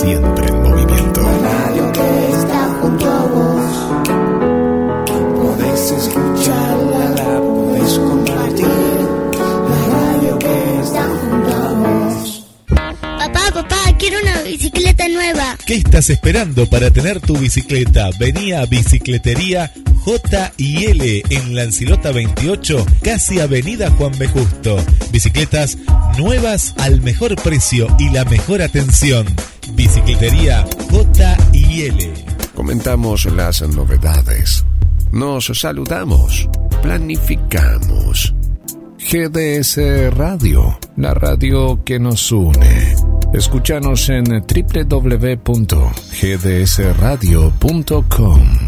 siempre en movimiento. La radio que está junto a vos. Podés escucharla, la podés compartir. La radio que está junto a vos. Papá, papá, quiero una bicicleta nueva. ¿Qué estás esperando para tener tu bicicleta? Vení a Bicicletería J y L en Lancilota 28, casi Avenida Juan B. Justo. Bicicletas nuevas al mejor precio y la mejor atención. Bicicletería J y L. Comentamos las novedades. Nos saludamos. Planificamos. GDS Radio, la radio que nos une. Escúchanos en www.gdsradio.com.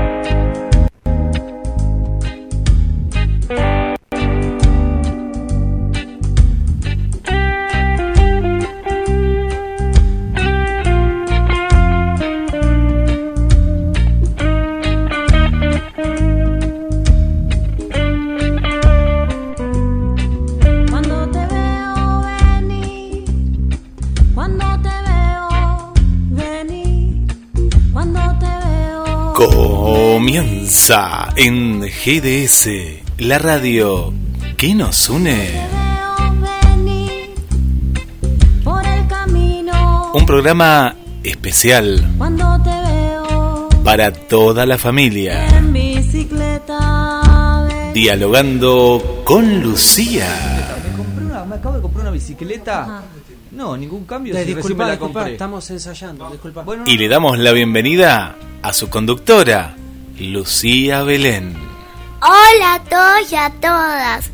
Comienza en GDS, la radio que nos une. Un programa especial cuando te veo para toda la familia. en bicicleta, ven. Dialogando con Lucía. Me, acabo de comprar una bicicleta. No, ningún cambio. Eh, si disculpa, me la disculpa, estamos ensayando, disculpa. Bueno, Y le damos la bienvenida a su conductora, Lucía Belén. Hola a todos y a todas.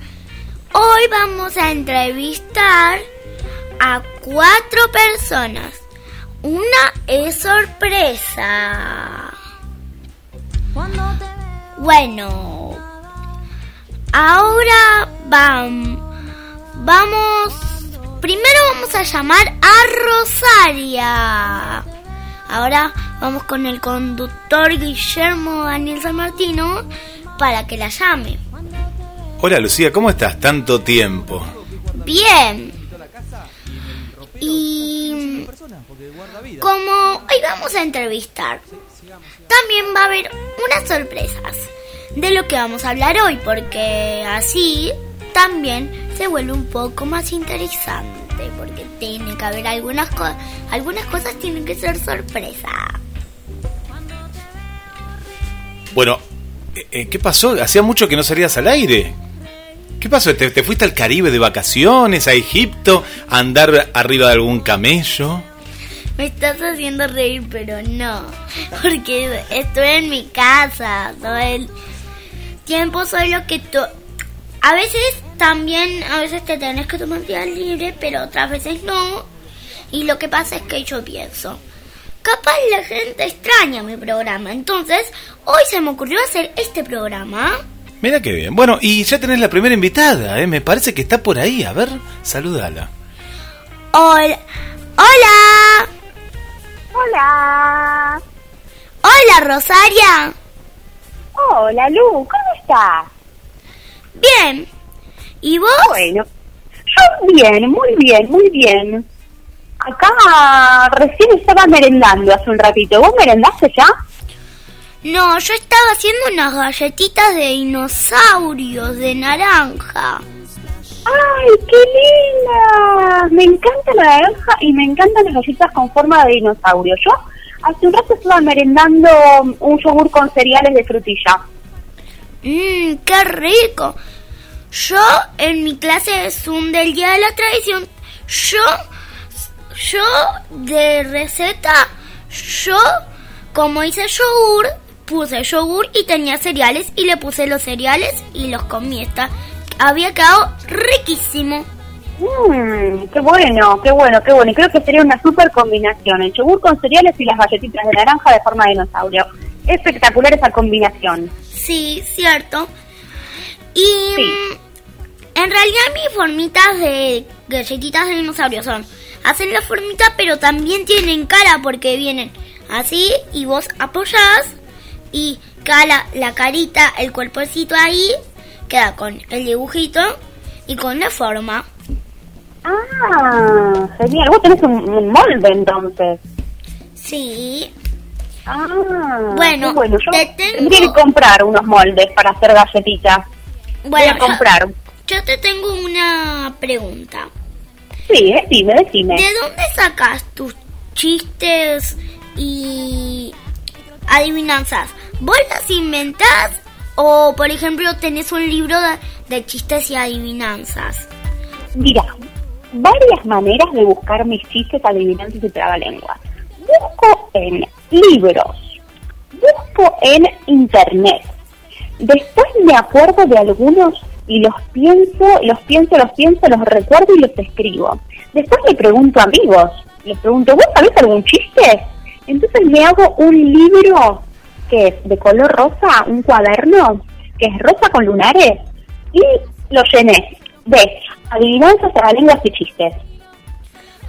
Hoy vamos a entrevistar a cuatro personas. Una es sorpresa. Bueno, ahora vam- vamos. Primero vamos a llamar a Rosaria. Ahora vamos con el conductor Guillermo Daniel San Martino para que la llame. Hola Lucía, ¿cómo estás? Tanto tiempo. Bien. Y como hoy vamos a entrevistar, también va a haber unas sorpresas de lo que vamos a hablar hoy, porque así también se vuelve un poco más interesante, porque tiene que haber algunas cosas, algunas cosas tienen que ser sorpresa. Bueno, eh, eh, ¿qué pasó? Hacía mucho que no salías al aire. ¿Qué pasó? ¿Te, te fuiste al Caribe de vacaciones, a Egipto, a andar arriba de algún camello? Me estás haciendo reír, pero no, porque estoy en mi casa todo el tiempo, solo que tú... A veces también, a veces te tenés que tomar día libre, pero otras veces no. Y lo que pasa es que yo pienso, capaz la gente extraña mi programa, entonces hoy se me ocurrió hacer este programa. Mira qué bien. Bueno, y ya tenés la primera invitada, ¿eh? Me parece que está por ahí. A ver, saludala. Hola, hola, Hola. hola Rosaria. Hola, Lu. ¿Cómo estás? Bien. ¿Y vos? Bueno, yo bien, muy bien, muy bien. Acá recién estaba merendando hace un ratito. ¿Vos merendaste ya? No, yo estaba haciendo unas galletitas de dinosaurios de naranja. ¡Ay, qué linda! Me encanta la naranja y me encantan las galletas con forma de dinosaurio. Yo hace un rato estaba merendando un yogur con cereales de frutilla. Mmm, qué rico. Yo en mi clase de Zoom del Día de la Tradición, yo, yo de receta, yo como hice yogur, puse yogur y tenía cereales y le puse los cereales y los comí. Está, había quedado riquísimo. Mmm, qué bueno, qué bueno, qué bueno. Y creo que sería una super combinación. El yogur con cereales y las galletitas de naranja de forma de dinosaurio. Espectacular esa combinación. Sí, cierto. Y Sí. mm, En realidad mis formitas de galletitas de dinosaurio son, hacen la formita pero también tienen cara porque vienen así y vos apoyás y queda la, carita, el cuerpecito ahí, queda con el dibujito y con la forma. Ah, genial. Vos tenés un, un molde entonces. Sí. Ah, Bueno, bueno. Yo te tengo- tendría que comprar unos moldes para hacer galletitas. Voy Bueno, a comprar. Yo, yo te tengo una pregunta. Sí, decime, decime. ¿De dónde sacas tus chistes y adivinanzas? ¿Vos las inventás o, por ejemplo, tenés un libro de, de chistes y adivinanzas? Mira, varias maneras de buscar mis chistes, adivinanzas y trabalenguas. Busco en libros, busco en internet. Después me acuerdo de algunos y los pienso, los pienso, los pienso, los recuerdo y los escribo. Después le pregunto a amigos, les pregunto, ¿vos sabés algún chiste? Entonces me hago un libro que es de color rosa, un cuaderno, que es rosa con lunares, y lo llené de adivinanzas, trabalenguas y chistes.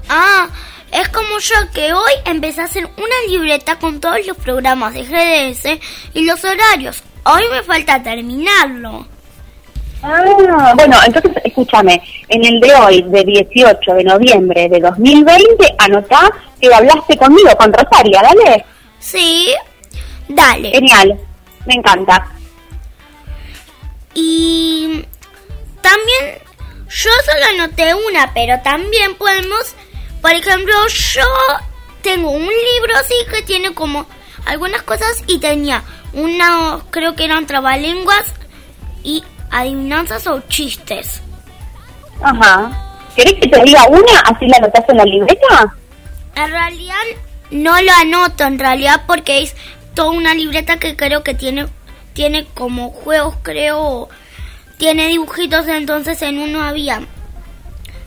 Ah, es como yo que hoy empecé a hacer una libreta con todos los programas de GDS y los horarios. Hoy me falta terminarlo. Ah, bueno, entonces escúchame, en el de hoy, de 18 de noviembre de 2020, anotá que hablaste conmigo, con Rosaria, ¿dale? Sí, dale. Genial, me encanta. Y también yo solo anoté una, pero también podemos, por ejemplo, yo tengo un libro así que tiene como algunas cosas y tenía una, creo que eran trabalenguas y adivinanzas o chistes. Ajá. ¿Querés que te diga una, así la anotás en la libreta? En realidad no lo anoto, en realidad porque es toda una libreta que creo que tiene tiene como juegos, creo, tiene dibujitos, entonces en uno había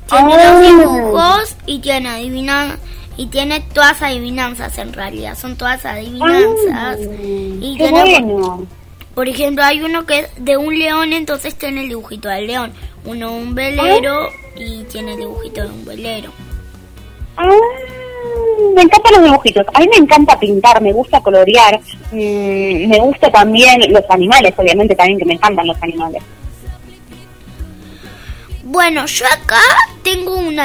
tiene Ah. los dibujos y tiene adivinan y tiene todas adivinanzas en realidad, son todas adivinanzas. y Qué tiene, bueno. por ejemplo, hay uno que es de un león, entonces tiene el dibujito del león, uno un velero y tiene el dibujito de un velero. Ah, me encantan los dibujitos. A mí me encanta pintar, me gusta colorear. mm, me gusta también los animales, obviamente también que me encantan los animales. Bueno, yo acá tengo un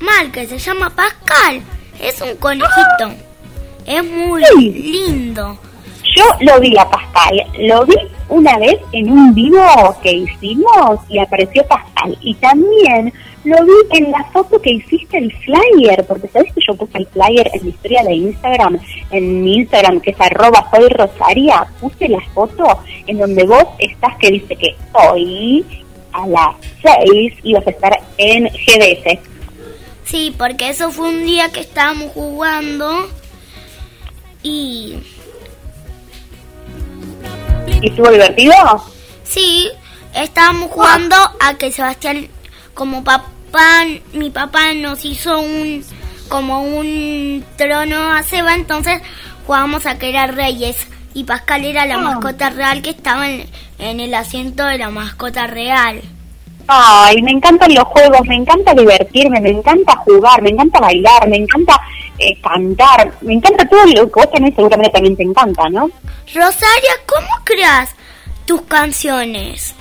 animal que se llama Pascal. Es un conejito. Es muy Sí. lindo. Yo lo vi a Pascal, lo vi una vez en un vivo que hicimos y apareció Pascal. Y también lo vi en la foto que hiciste el flyer, porque sabes que yo puse el flyer en mi historia de Instagram, en mi Instagram que es arroba soy Rosaria, puse la foto en donde vos estás que dice que hoy a las 6 ibas a estar en GDS. Sí, porque eso fue un día que estábamos jugando y ¿Y estuvo divertido? sí, estábamos jugando a que Sebastián, como papá, mi papá nos hizo un como un trono a Seba, entonces jugábamos a que era reyes y Pascal era la Ah. mascota real que estaba en, en el asiento de la mascota real. Ay, me encantan los juegos, me encanta divertirme, me encanta jugar, me encanta bailar, me encanta eh, cantar, me encanta todo lo que vos también seguramente también te encanta, ¿no? Rosaria, ¿cómo creas tus canciones?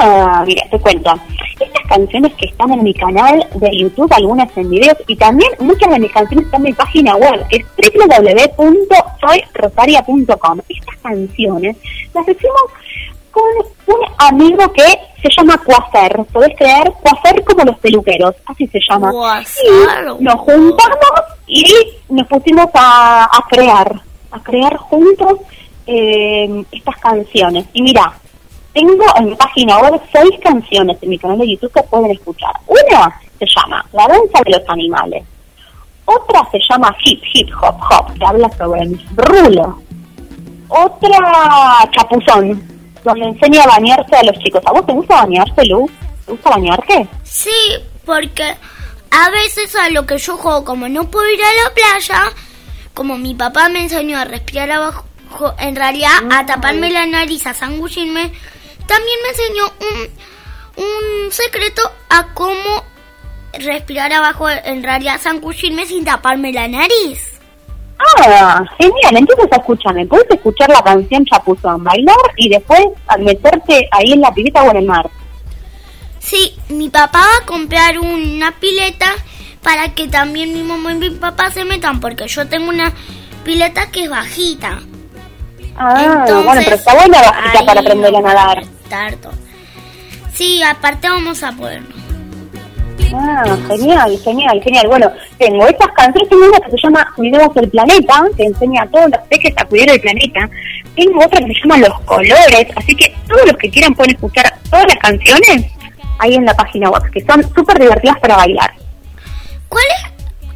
Ah, mira, te cuento. Estas canciones que están en mi canal de YouTube, algunas en videos, y también muchas de mis canciones están en mi página web, que es www.soyrosaria.com. Estas canciones las hicimos con un amigo que se llama Quasar. ¿Podés creer? Quasar como los peluqueros, así se llama. Quasar, Y nos juntamos y nos pusimos a, a crear, a crear juntos eh, estas canciones. Y mira, tengo en mi página web seis canciones en mi canal de YouTube que pueden escuchar. Una se llama La danza de los animales. Otra se llama Hip Hip Hop Hop, que habla sobre el rulo. Otra Chapuzón, donde enseña a bañarse a los chicos. ¿A vos te gusta bañarse, Lu? ¿Te gusta bañarte? Sí, porque a veces a lo que yo juego, como no puedo ir a la playa, como mi papá me enseñó a respirar abajo, en realidad a taparme la nariz, a zangullirme, también me enseñó un secreto a cómo respirar abajo, en realidad zambullirme sin taparme la nariz. Ah, genial. Entonces, escúchame, puedes escuchar la canción Chapuzón, bailar y después meterte ahí en la pileta o en el mar. Sí, mi papá va a comprar una pileta para que también mi mamá y mi papá se metan, porque yo tengo una pileta que es bajita. Ah, bueno, pero está buena bajita para aprender a nadar. todo. Sí, aparte vamos a podernos. Ah, genial, genial, genial. Bueno, tengo estas canciones, tengo una que se llama Cuidemos el Planeta, que enseña a todos los peques a cuidar el planeta. Tengo otra que se llama Los Colores, así que todos los que quieran pueden escuchar todas las canciones ahí en la página web, que son súper divertidas para bailar. ¿Cuál es?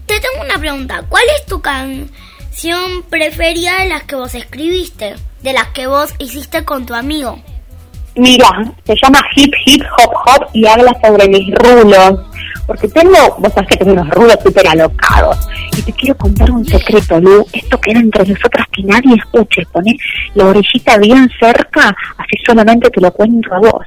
Te tengo una pregunta. ¿Cuál es tu canción preferida de las que vos escribiste? De las que vos hiciste con tu amigo. Mira, se llama Hip Hip Hop Hop y habla sobre mis rulos. Porque tengo, vos sabés que tengo unos rulos súper alocados. Y te quiero contar un secreto, Lu. Esto queda entre nosotras que nadie escuche. Poné la orejita bien cerca, así solamente te lo cuento a vos.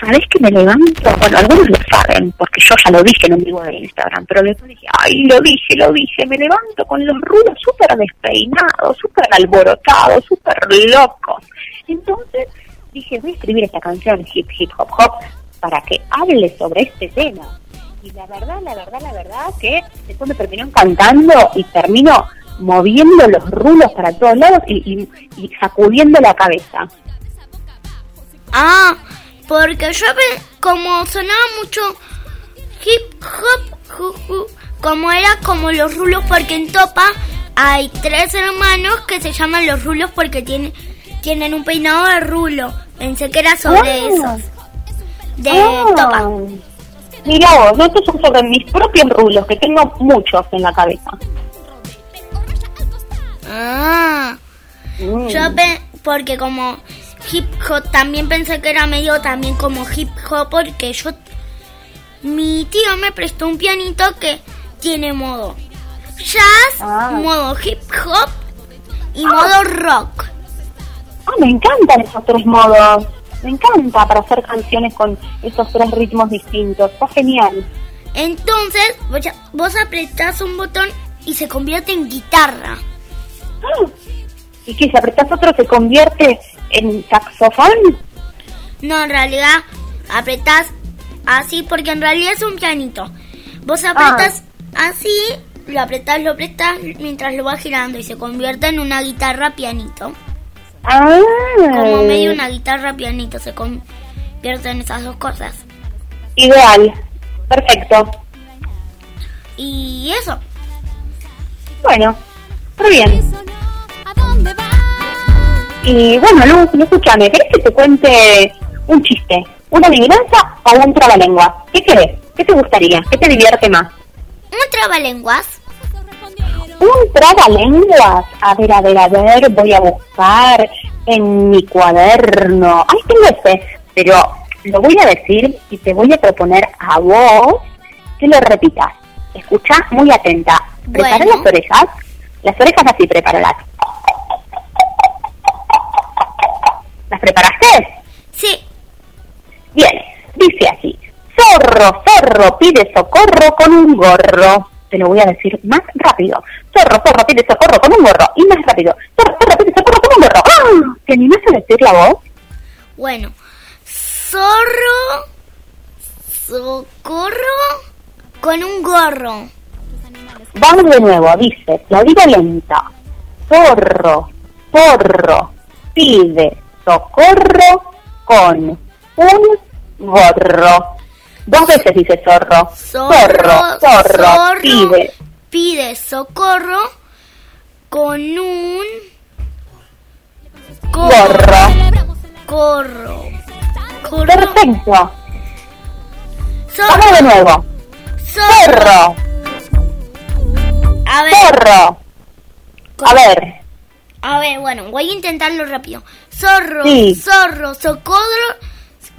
¿Sabés que me levanto? Bueno, algunos lo saben, porque yo ya lo dije en un vivo de Instagram, pero después dije, ay, lo dije, lo dije, me levanto con los rulos súper despeinados, súper alborotados, súper locos. Entonces dije, voy a escribir esta canción, Hip Hip Hop Hop, para que hable sobre este tema. Y la verdad, la verdad, la verdad, que después me terminó cantando y termino moviendo los rulos para todos lados y, y- y sacudiendo la cabeza. Ah, porque yo ve- como sonaba mucho hip hop, ju, ju, como era como los rulos, porque en Topa hay tres hermanos que se llaman los rulos porque tienen tienen un peinado de rulo. Pensé que era sobre Ah. esos. De Ah, Topa. Mira vos, no, estos son sobre mis propios rulos, que tengo muchos en la cabeza. Ah, Mm. yo porque como hip hop también pensé que era medio también como hip hop porque yo mi tío me prestó un pianito que tiene modo jazz, Ah. modo hip hop y modo rock. Ah, me encantan esos tres modos. Me encanta para hacer canciones con esos tres ritmos distintos. Está genial. Entonces vos, apretás un botón y se convierte en guitarra. Ah, ¿Y que si apretás otro se convierte en saxofón? No, en realidad apretás así porque en realidad es un pianito. Vos apretás así, lo apretás, lo apretás mientras lo vas girando y se convierte en una guitarra pianito. Ah, Como medio una guitarra pianito se convierte en esas dos cosas. Ideal. Perfecto. Y eso. Bueno, muy bien. Y bueno, Luz, escúchame, ¿querés que te cuente un chiste, una adivinanza o un trabalengua? ¿Qué querés? ¿Qué te gustaría? ¿Qué te divierte más? Un trabalenguas. Un trabalenguas. A ver, a ver, a ver, voy a buscar en mi cuaderno. Ay, tengo ese, pero lo voy a decir y te voy a proponer a vos que lo repitas. Escucha muy atenta. Prepara Bueno. las orejas. Las orejas así, prepáralas. ¿Las preparaste? Sí. Bien, dice así. Zorro, zorro, pide socorro con un gorro. Te lo voy a decir más rápido. Zorro, zorro, pide socorro con un gorro. Y más rápido. Zorro, zorro, pide socorro con un gorro. ¡Ah! ¿Te animas a decir la voz? Bueno. Zorro. Socorro. Con un gorro. Vamos de nuevo, dice. La digo lenta. Zorro, zorro, pide socorro con un gorro. Dos veces dice zorro. Zorro, zorro, pide. pide socorro con un Gorro. Corro. Corro. Perfecto. Zorro. Vamos de nuevo. Zorro. Zorro, A ver, zorro. A ver, a ver, bueno, voy a intentarlo rápido. Zorro, Sí. zorro, socorro,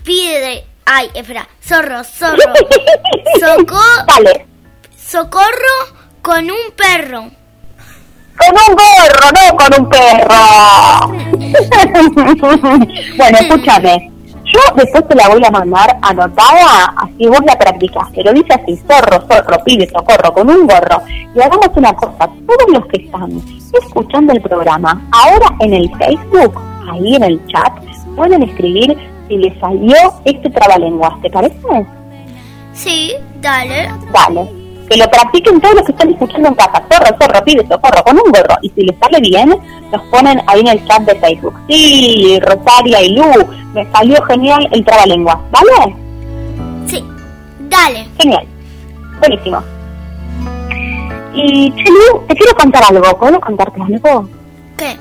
pide. Ay, espera. Zorro, zorro. Socorro, dale. socorro con un perro. Con un gorro, no con un perro. bueno, escúchame. Yo después te la voy a mandar anotada, así vos la practicás. Pero dice así, zorro, zorro, pibe, socorro, con un gorro. Y hagamos una cosa, todos los que están escuchando el programa, ahora en el Facebook, ahí en el chat, pueden escribir si les salió este trabalenguas, ¿te parece? Sí, dale. Dale. Que lo practiquen todos los que están escuchando en casa. Zorro, zorro, pide socorro, con un gorro. Y si les sale bien, nos ponen ahí en el chat de Facebook. Sí, Rosaria y Lu, me salió genial el trabalenguas. ¿Vale? Sí, dale. Genial. Buenísimo. Y, che, Lu, te quiero contar algo. ¿Puedo contarte algo? ¿Qué?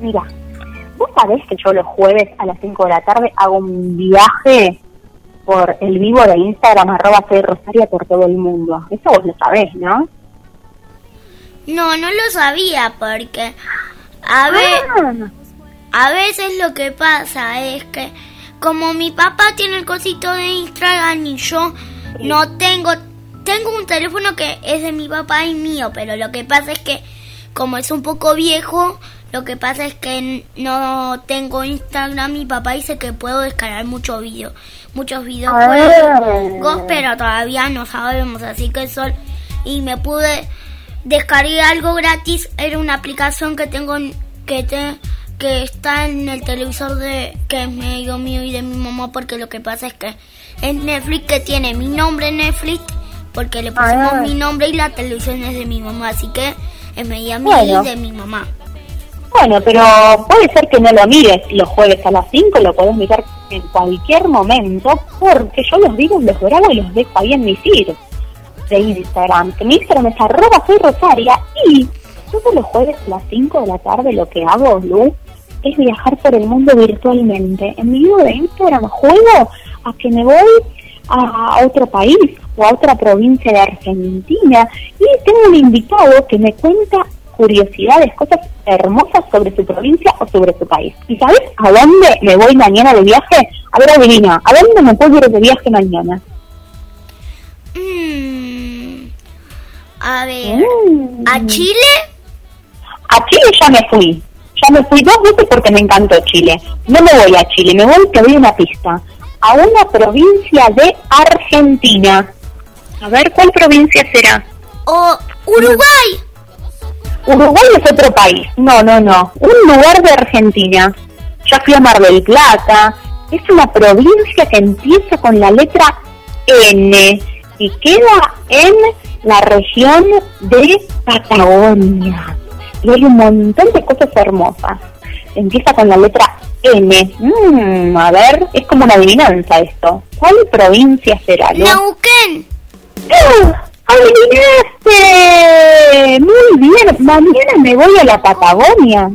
Mira, vos sabés que yo los jueves a las 5 de la tarde hago un viaje por el vivo de Instagram, arroba soy Rosaria por todo el mundo. Eso vos lo sabés, ¿no? No, no lo sabía porque a ver, Ah, a veces lo que pasa es que como mi papá tiene el cosito de Instagram y yo no tengo tengo un teléfono que es de mi papá y mío, pero lo que pasa es que como es un poco viejo, lo que pasa es que no tengo Instagram mi papá dice que puedo descargar muchos videos, muchos videojuegos, pero todavía no sabemos, así que sol y me pude descargar algo gratis, era una aplicación que tengo en- que te que está en el televisor de que es medio mío y de mi mamá porque lo que pasa es que es Netflix que tiene mi nombre en Netflix porque le pusimos Ah. mi nombre y la televisión es de mi mamá, así que es media mía Bueno. y de mi mamá. Bueno, pero puede ser que no lo mires los jueves a las 5, lo podés mirar en cualquier momento, porque yo los digo, los grabo y los dejo ahí en mi feed de Instagram. Que mi Instagram es arroba soy Rosaria y todos los jueves a las 5 de la tarde lo que hago, Lu, es viajar por el mundo virtualmente. En mi vivo de Instagram juego a que me voy a otro país o a otra provincia de Argentina y tengo un invitado que me cuenta curiosidades, cosas hermosas sobre su provincia o sobre su país. ¿Y sabes a dónde me voy mañana de viaje? A ver, adivina, ¿a dónde me puedo ir de viaje mañana? Mm, a ver, Mm. ¿a Chile? A Chile ya me fui. Ya me fui dos veces porque me encantó Chile. No me voy a Chile, me voy, te doy una pista. A una provincia de Argentina. A ver, ¿cuál provincia será? ¿O Uruguay? Uruguay es otro país. No, no, no. Un lugar de Argentina. Ya fui a Mar del Plata. Es una provincia que empieza con la letra N y queda en la región de Patagonia. Y hay un montón de cosas hermosas. Empieza con la letra N. Mm, a ver, es como una adivinanza esto. ¿Cuál provincia será? Neuquén. ¡Ah! ¡Adivinaste! Muy bien, mañana me voy a la Patagonia.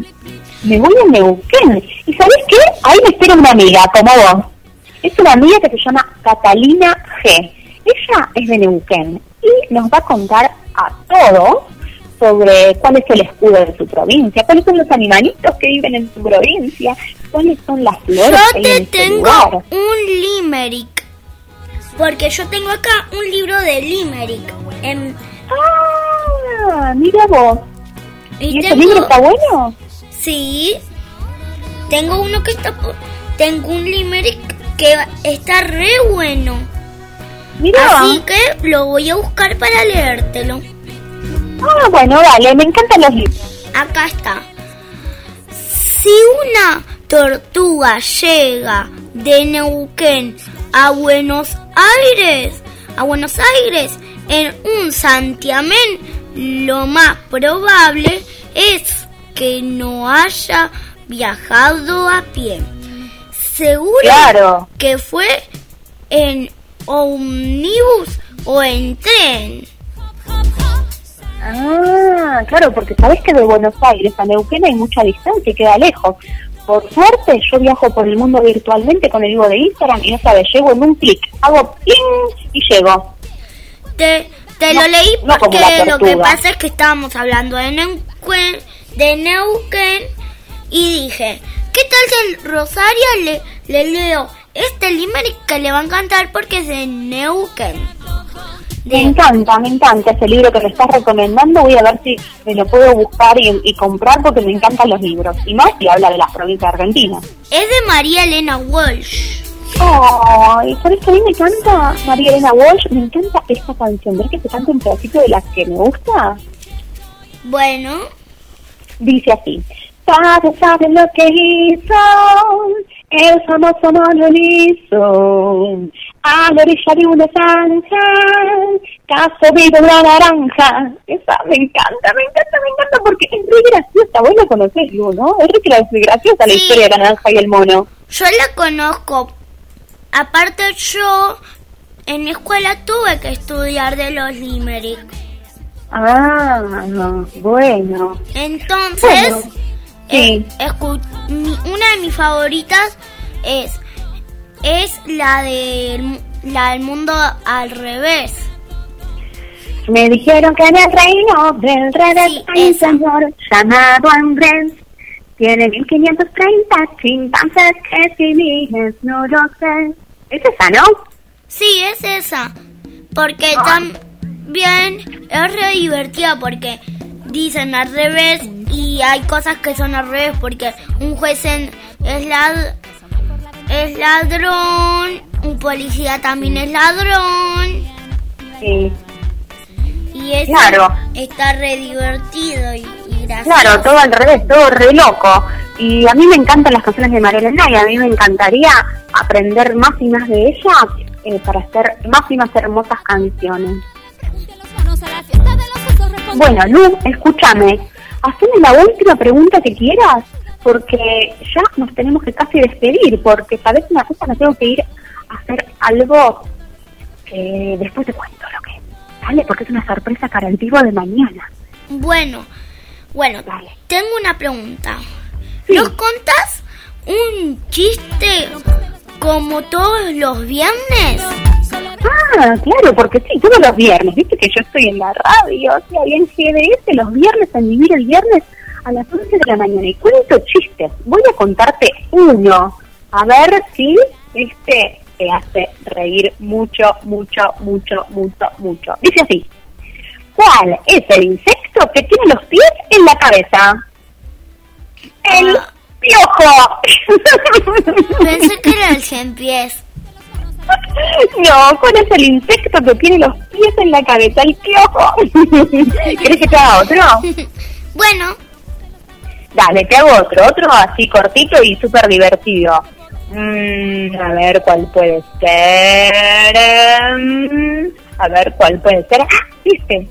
Me voy a Neuquén. ¿Y sabes qué? Ahí me espera una amiga, como vos. Es una amiga que se llama Catalina G. Ella es de Neuquén y nos va a contar a todos sobre cuál es el escudo de su provincia, cuáles son los animalitos que viven en su provincia, cuáles son las flores Yo que hay te en ese tengo lugar. un limerick. Porque yo tengo acá un libro de limerick. Em, Ah, mira vos. y ¿Y ese tengo- libro está bueno? Sí. Tengo uno que está... Tengo un limerick que está re bueno. Mira. Así que lo voy a buscar para leértelo. Ah, bueno, dale, me encantan los libros. Acá está. Si una tortuga llega de Neuquén a Buenos Aires, a Buenos Aires en un santiamén, lo más probable es que no haya viajado a pie. Seguro Claro. que fue en ómnibus o en tren. Ah, claro, porque sabes que de Buenos Aires a Neuquén hay mucha distancia y queda lejos. Por suerte, yo viajo por el mundo virtualmente con el vivo de Instagram y no sabes, llego en un clic, hago ping y llego. Te, te No, lo leí no porque lo que pasa es que estábamos hablando de Neuquén, de Neuquén y dije, ¿qué tal si a Rosaria le, le leo este limerick que le va a encantar porque es de Neuquén? Me encanta, me encanta ese libro que me estás recomendando. Voy a ver si me lo puedo buscar y, y comprar porque me encantan los libros. Y más si habla de las provincias argentinas. Es de María Elena Walsh. Ay, ¿sabes que a mí me encanta María Elena Walsh? Me encanta esta canción. ¿Ves que te canta un pedacito de las que me gusta? Bueno, Dice así. Padre sabe lo que hizo, el famoso Manuel hizo. A la orilla de una zanja, caso vivo una naranja. Esa me encanta, me encanta, me encanta porque es muy graciosa. Vos la conocés, Lu, ¿no? Es re gra- graciosa la historia de la naranja y el mono. yo la conozco. Aparte yo en mi escuela tuve que estudiar de los limerick. Ah, bueno. Entonces, Bueno, sí. eh, mi- una de mis favoritas es es la del la del mundo al revés. Me dijeron que en el reino del revés Sí, hay un señor llamado Andrés. Tiene 1530 chimpancés que si dices no lo sé. ¿Es esa, no? Sí, es esa. Porque también es re divertida porque dicen al revés y hay cosas que son al revés porque un juez en- es, lad- es ladrón, un policía también es ladrón Sí. y eso Claro. está re divertido y, y gracioso. Claro, todo al revés, todo re loco. Y a mí me encantan las canciones de María Elena y a mí me encantaría aprender más y más de ella eh, para hacer más y más hermosas canciones. Bueno, Lu, escúchame. Haceme la última pregunta que quieras, porque ya nos tenemos que casi despedir, porque sabes una cosa, me tengo que ir a hacer algo que después te cuento lo que es. ¿Vale? Porque es una sorpresa para el vivo de mañana. Bueno, bueno, Dale. tengo una pregunta. Sí. ¿Nos contás un chiste como todos los viernes? Ah, claro, porque sí, todos los viernes, viste que yo estoy en la radio, o sea, en GDS los viernes, en vivir el viernes a las 11 de la mañana y cuento chistes. Voy a contarte uno, a ver si este te hace reír mucho, mucho, mucho, mucho, mucho. Dice así, ¿cuál es el insecto que tiene los pies en la cabeza? El Ah. Piojo. Pensé que era el cien pies. No, ¿cuál es el insecto que tiene los pies en la cabeza? El piojo. ¿Querés que te haga otro? Bueno, Dale, te hago otro. Otro así cortito y súper divertido. Mm, a ver cuál puede ser. Em, a ver cuál puede ser. ¡Ah! ¿Viste?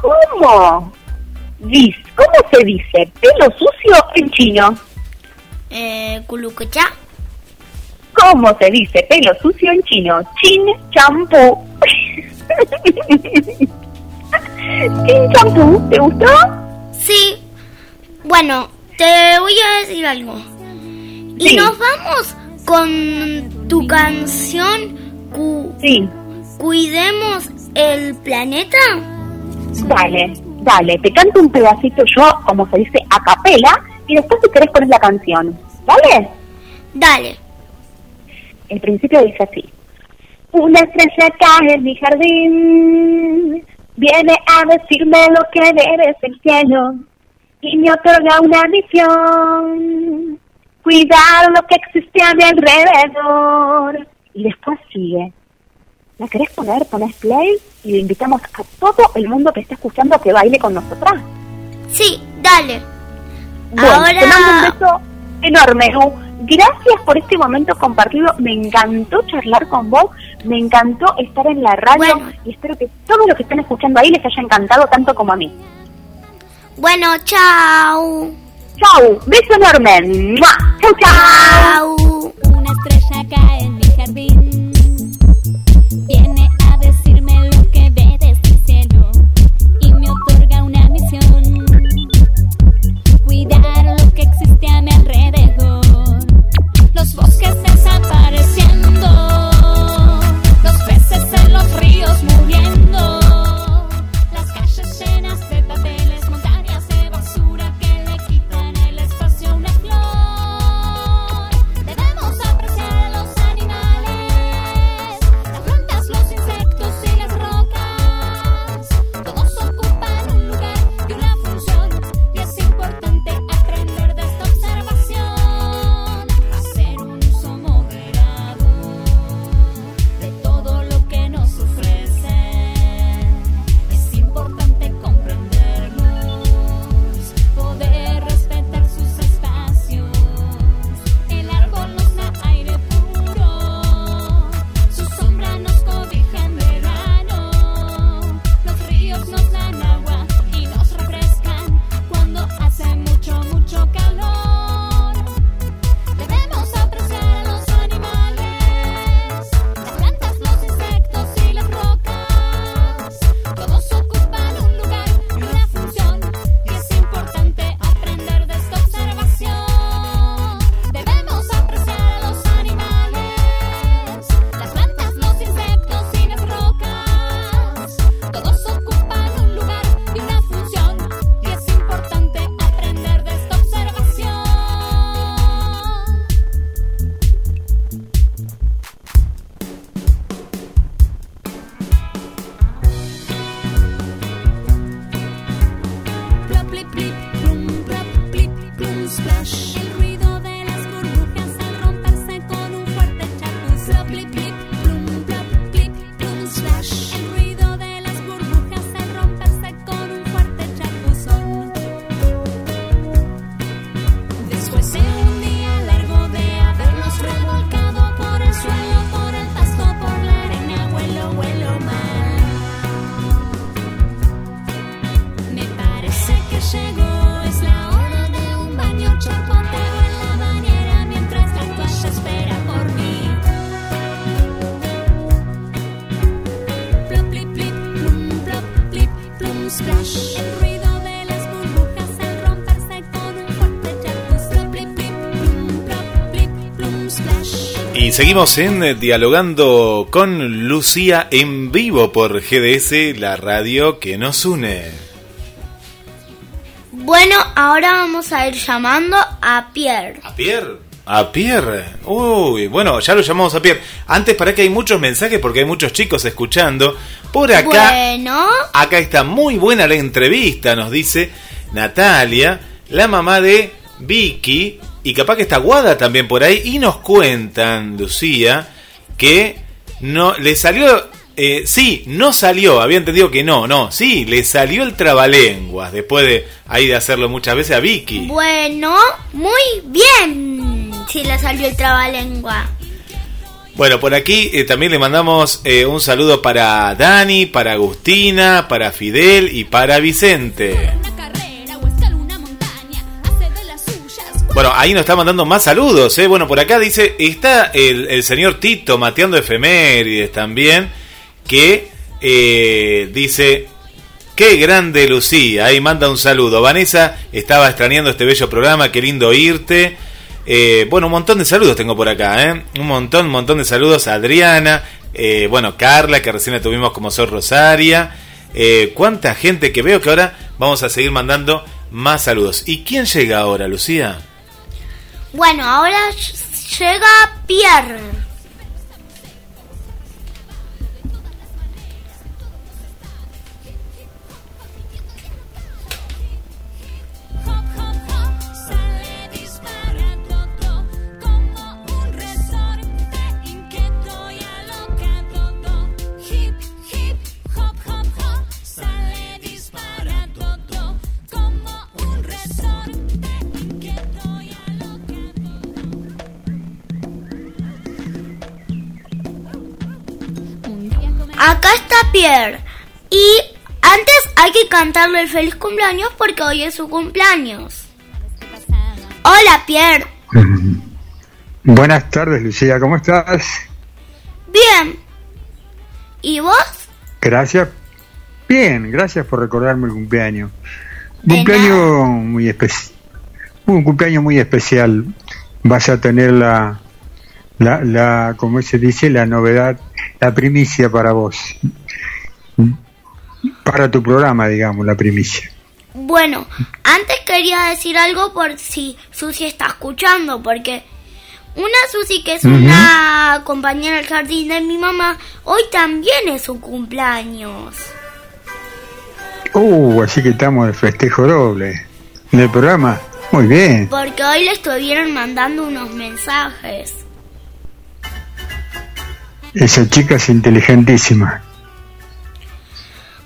¿Cómo? Dis, ¿Cómo se dice pelo sucio en chino? eh, Culucuchá. ¿Cómo se dice pelo sucio en chino? Chin champú. Chin champú, ¿te gustó? Sí. Bueno, te voy a decir algo. Y Sí. nos vamos con tu canción Cu- Sí, Cuidemos el planeta. dale, dale. Te canto un pedacito yo, como se dice, a capela, y después si querés poner la canción. ¿Vale? Dale. El principio dice así. Una estrella cae en mi jardín, viene a decirme lo que debe el cielo y me otorga una misión, cuidar lo que existe a mi alrededor. Y después sigue. ¿La querés poner? Ponés play y le invitamos a todo el mundo que está escuchando a que baile con nosotras. Sí, dale. Bueno, Ahora- te mando un beso enorme, Lu. Gracias por este momento compartido. Me encantó charlar con vos. Me encantó estar en la radio. Bueno. Y espero que todos los que estén escuchando ahí les haya encantado tanto como a mí. Bueno, chao. Chau. Beso enorme. ¡Mua! Chau, chau. Chao. Una estrella cae en mi jardín. Los seguimos en eh, Dialogando con Lucía en vivo por GDS, la radio que nos une. Bueno, ahora vamos a ir llamando a Pierre. ¿A Pierre? A Pierre. Uy, bueno, ya lo llamamos a Pierre. Antes, para que hay muchos mensajes porque hay muchos chicos escuchando. Por acá, Bueno, acá está muy buena la entrevista, nos dice Natalia, la mamá de Vicky. Y capaz que está Guada también por ahí. Y nos cuentan, Lucía, que no le salió. eh, sí, no salió, había entendido que no, no, sí, le salió el trabalenguas después de ahí de hacerlo muchas veces a Vicky. bueno, muy bien. Si le salió el trabalengua. Bueno, por aquí eh, también le mandamos eh, un saludo para Dani, para Agustina, para Fidel y para Vicente. Bueno, ahí nos está mandando más saludos. ¿eh? Bueno, por acá dice, está el, señor Tito mateando efemérides también, que eh, dice, qué grande Lucía. Ahí manda un saludo. Vanessa estaba extrañando este bello programa, qué lindo irte. Eh, bueno, un montón de saludos tengo por acá, ¿eh? Un montón, un montón de saludos Adriana, eh, bueno, Carla, que recién la tuvimos como Sor Rosaria. Cuánta gente que veo que ahora vamos a seguir mandando más saludos. ¿Y quién llega ahora, Lucía? Bueno, ahora ll- llega Pierre. Acá está Pierre. Y antes hay que cantarle el feliz cumpleaños porque hoy es su cumpleaños. Hola Pierre. Buenas tardes, Lucía, ¿cómo estás? Bien. ¿Y vos? Gracias. Bien, gracias por recordarme el cumpleaños. Un cumpleaños muy especial. Un cumpleaños muy especial. Vas a tener la, la, la, como se dice, la novedad, la primicia para vos. Para tu programa, digamos, la primicia. Bueno, antes quería decir algo por si Susi está escuchando, porque una Susi que es una compañera del jardín de mi mamá, hoy también es su cumpleaños. Uh, así que estamos de festejo doble. En el programa, muy bien. Porque hoy le estuvieron mandando unos mensajes. Esa chica es inteligentísima.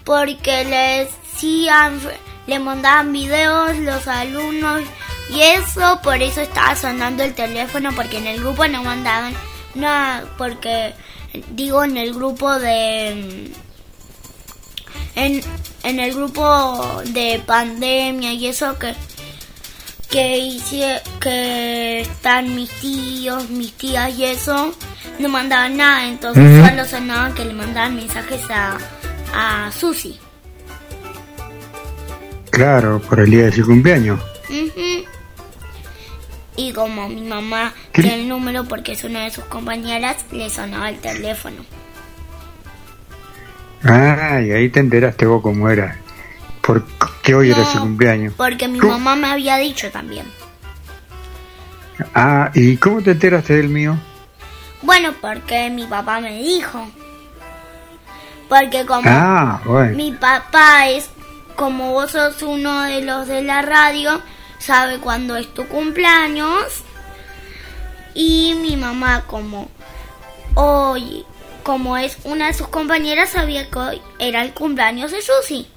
Porque le decían, le mandaban videos los alumnos y eso, por eso estaba sonando el teléfono, porque en el grupo no mandaban nada, porque digo en el grupo de... En, en el grupo de pandemia y eso que que hice, que están mis tíos, mis tías y eso, no mandaban nada, entonces solo sonaban que le mandaban mensajes a, a Susi. Claro, por el día de su cumpleaños. Ujú. Y como mi mamá ¿Qué? tiene el número porque es una de sus compañeras, le sonaba el teléfono. Ah, y ahí te enteraste vos cómo era. ¿Por qué hoy era su cumpleaños? Porque mi mamá me había dicho también. Ah, ¿y cómo te enteraste del mío? Bueno, porque mi papá me dijo. Porque como Ah, bueno. mi papá es, como vos sos uno de los de la radio, sabe cuándo es tu cumpleaños. Y mi mamá como hoy, como es una de sus compañeras, sabía que hoy era el cumpleaños de Susi.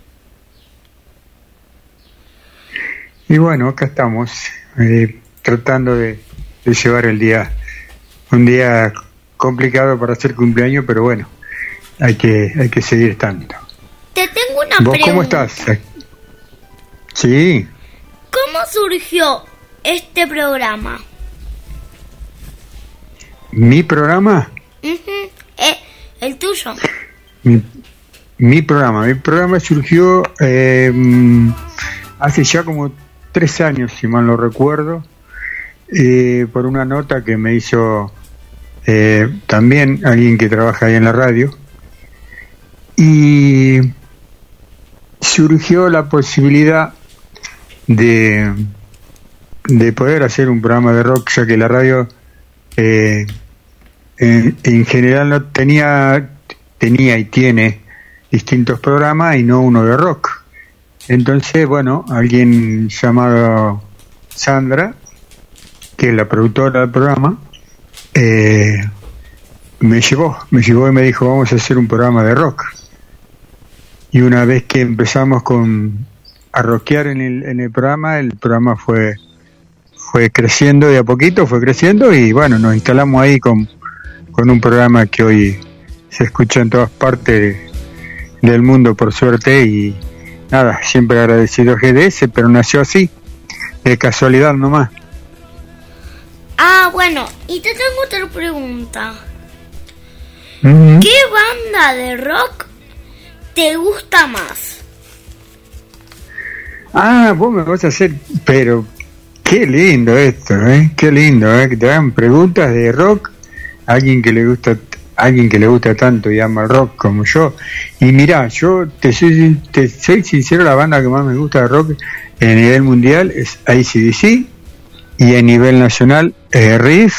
Y bueno, acá estamos, eh, tratando de, de llevar el día, un día complicado para hacer cumpleaños, pero bueno, hay que, hay que seguir estando. Te tengo una ¿Vos pregunta. cómo estás? Sí, ¿Cómo surgió este programa? mi programa, Ujú, eh, el tuyo. mi, mi programa. Mi programa surgió eh, hace ya como tres años, si mal no recuerdo, eh, por una nota que me hizo eh, también alguien que trabaja ahí en la radio. Y surgió la posibilidad de, de poder hacer un programa de rock, ya que la radio eh, en, en general no tenía, tenía y tiene distintos programas y no uno de rock. Entonces, bueno, alguien llamado Sandra, que es la productora del programa, eh, me llevó, me llevó y me dijo, vamos a hacer un programa de rock. Y una vez que empezamos con a rockear en el, en el programa, el programa fue fue creciendo de a poquito, fue creciendo y bueno, nos instalamos ahí con, con un programa que hoy se escucha en todas partes del mundo por suerte y nada, siempre agradecido a GDS, pero nació así, de casualidad nomás. Ah, bueno, y te tengo otra pregunta. ¿Qué banda de rock te gusta más? Ah, vos me vas a hacer, pero qué lindo esto, ¿eh? Qué lindo, ¿eh? Que te hagan preguntas de rock alguien que le gusta alguien que le gusta tanto y ama el rock como yo. Y mirá, yo te soy, sincero, la banda que más me gusta de rock a nivel mundial es ACDC y a nivel nacional eh, Riff.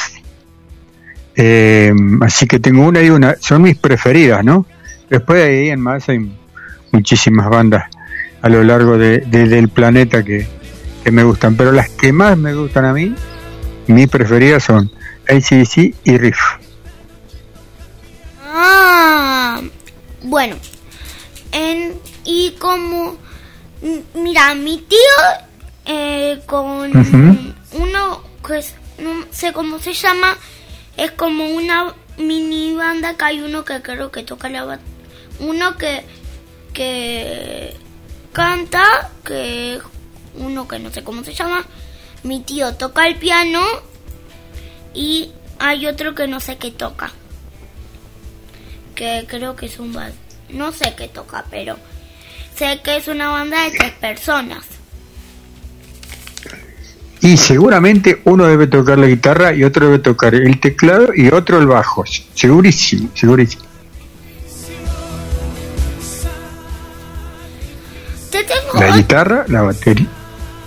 Eh, así que tengo una y una, son mis preferidas, ¿no? Después de ahí en más hay muchísimas bandas a lo largo de, de- del planeta que, que me gustan, pero las que más me gustan a mí, mis preferidas son ACDC y Riff. Ah, bueno, en, y como, mira, mi tío eh, con uno que es- no sé cómo se llama, es como una mini banda que hay uno que creo que toca la uno que que canta, que uno que no sé cómo se llama, mi tío toca el piano y hay otro que no sé qué toca que creo que es un ba- no sé qué toca, pero sé que es una banda de tres personas. Y seguramente uno debe tocar la guitarra y otro debe tocar el teclado y otro el bajo. Segurísimo, segurísimo. Te tengo La guitarra, la batería.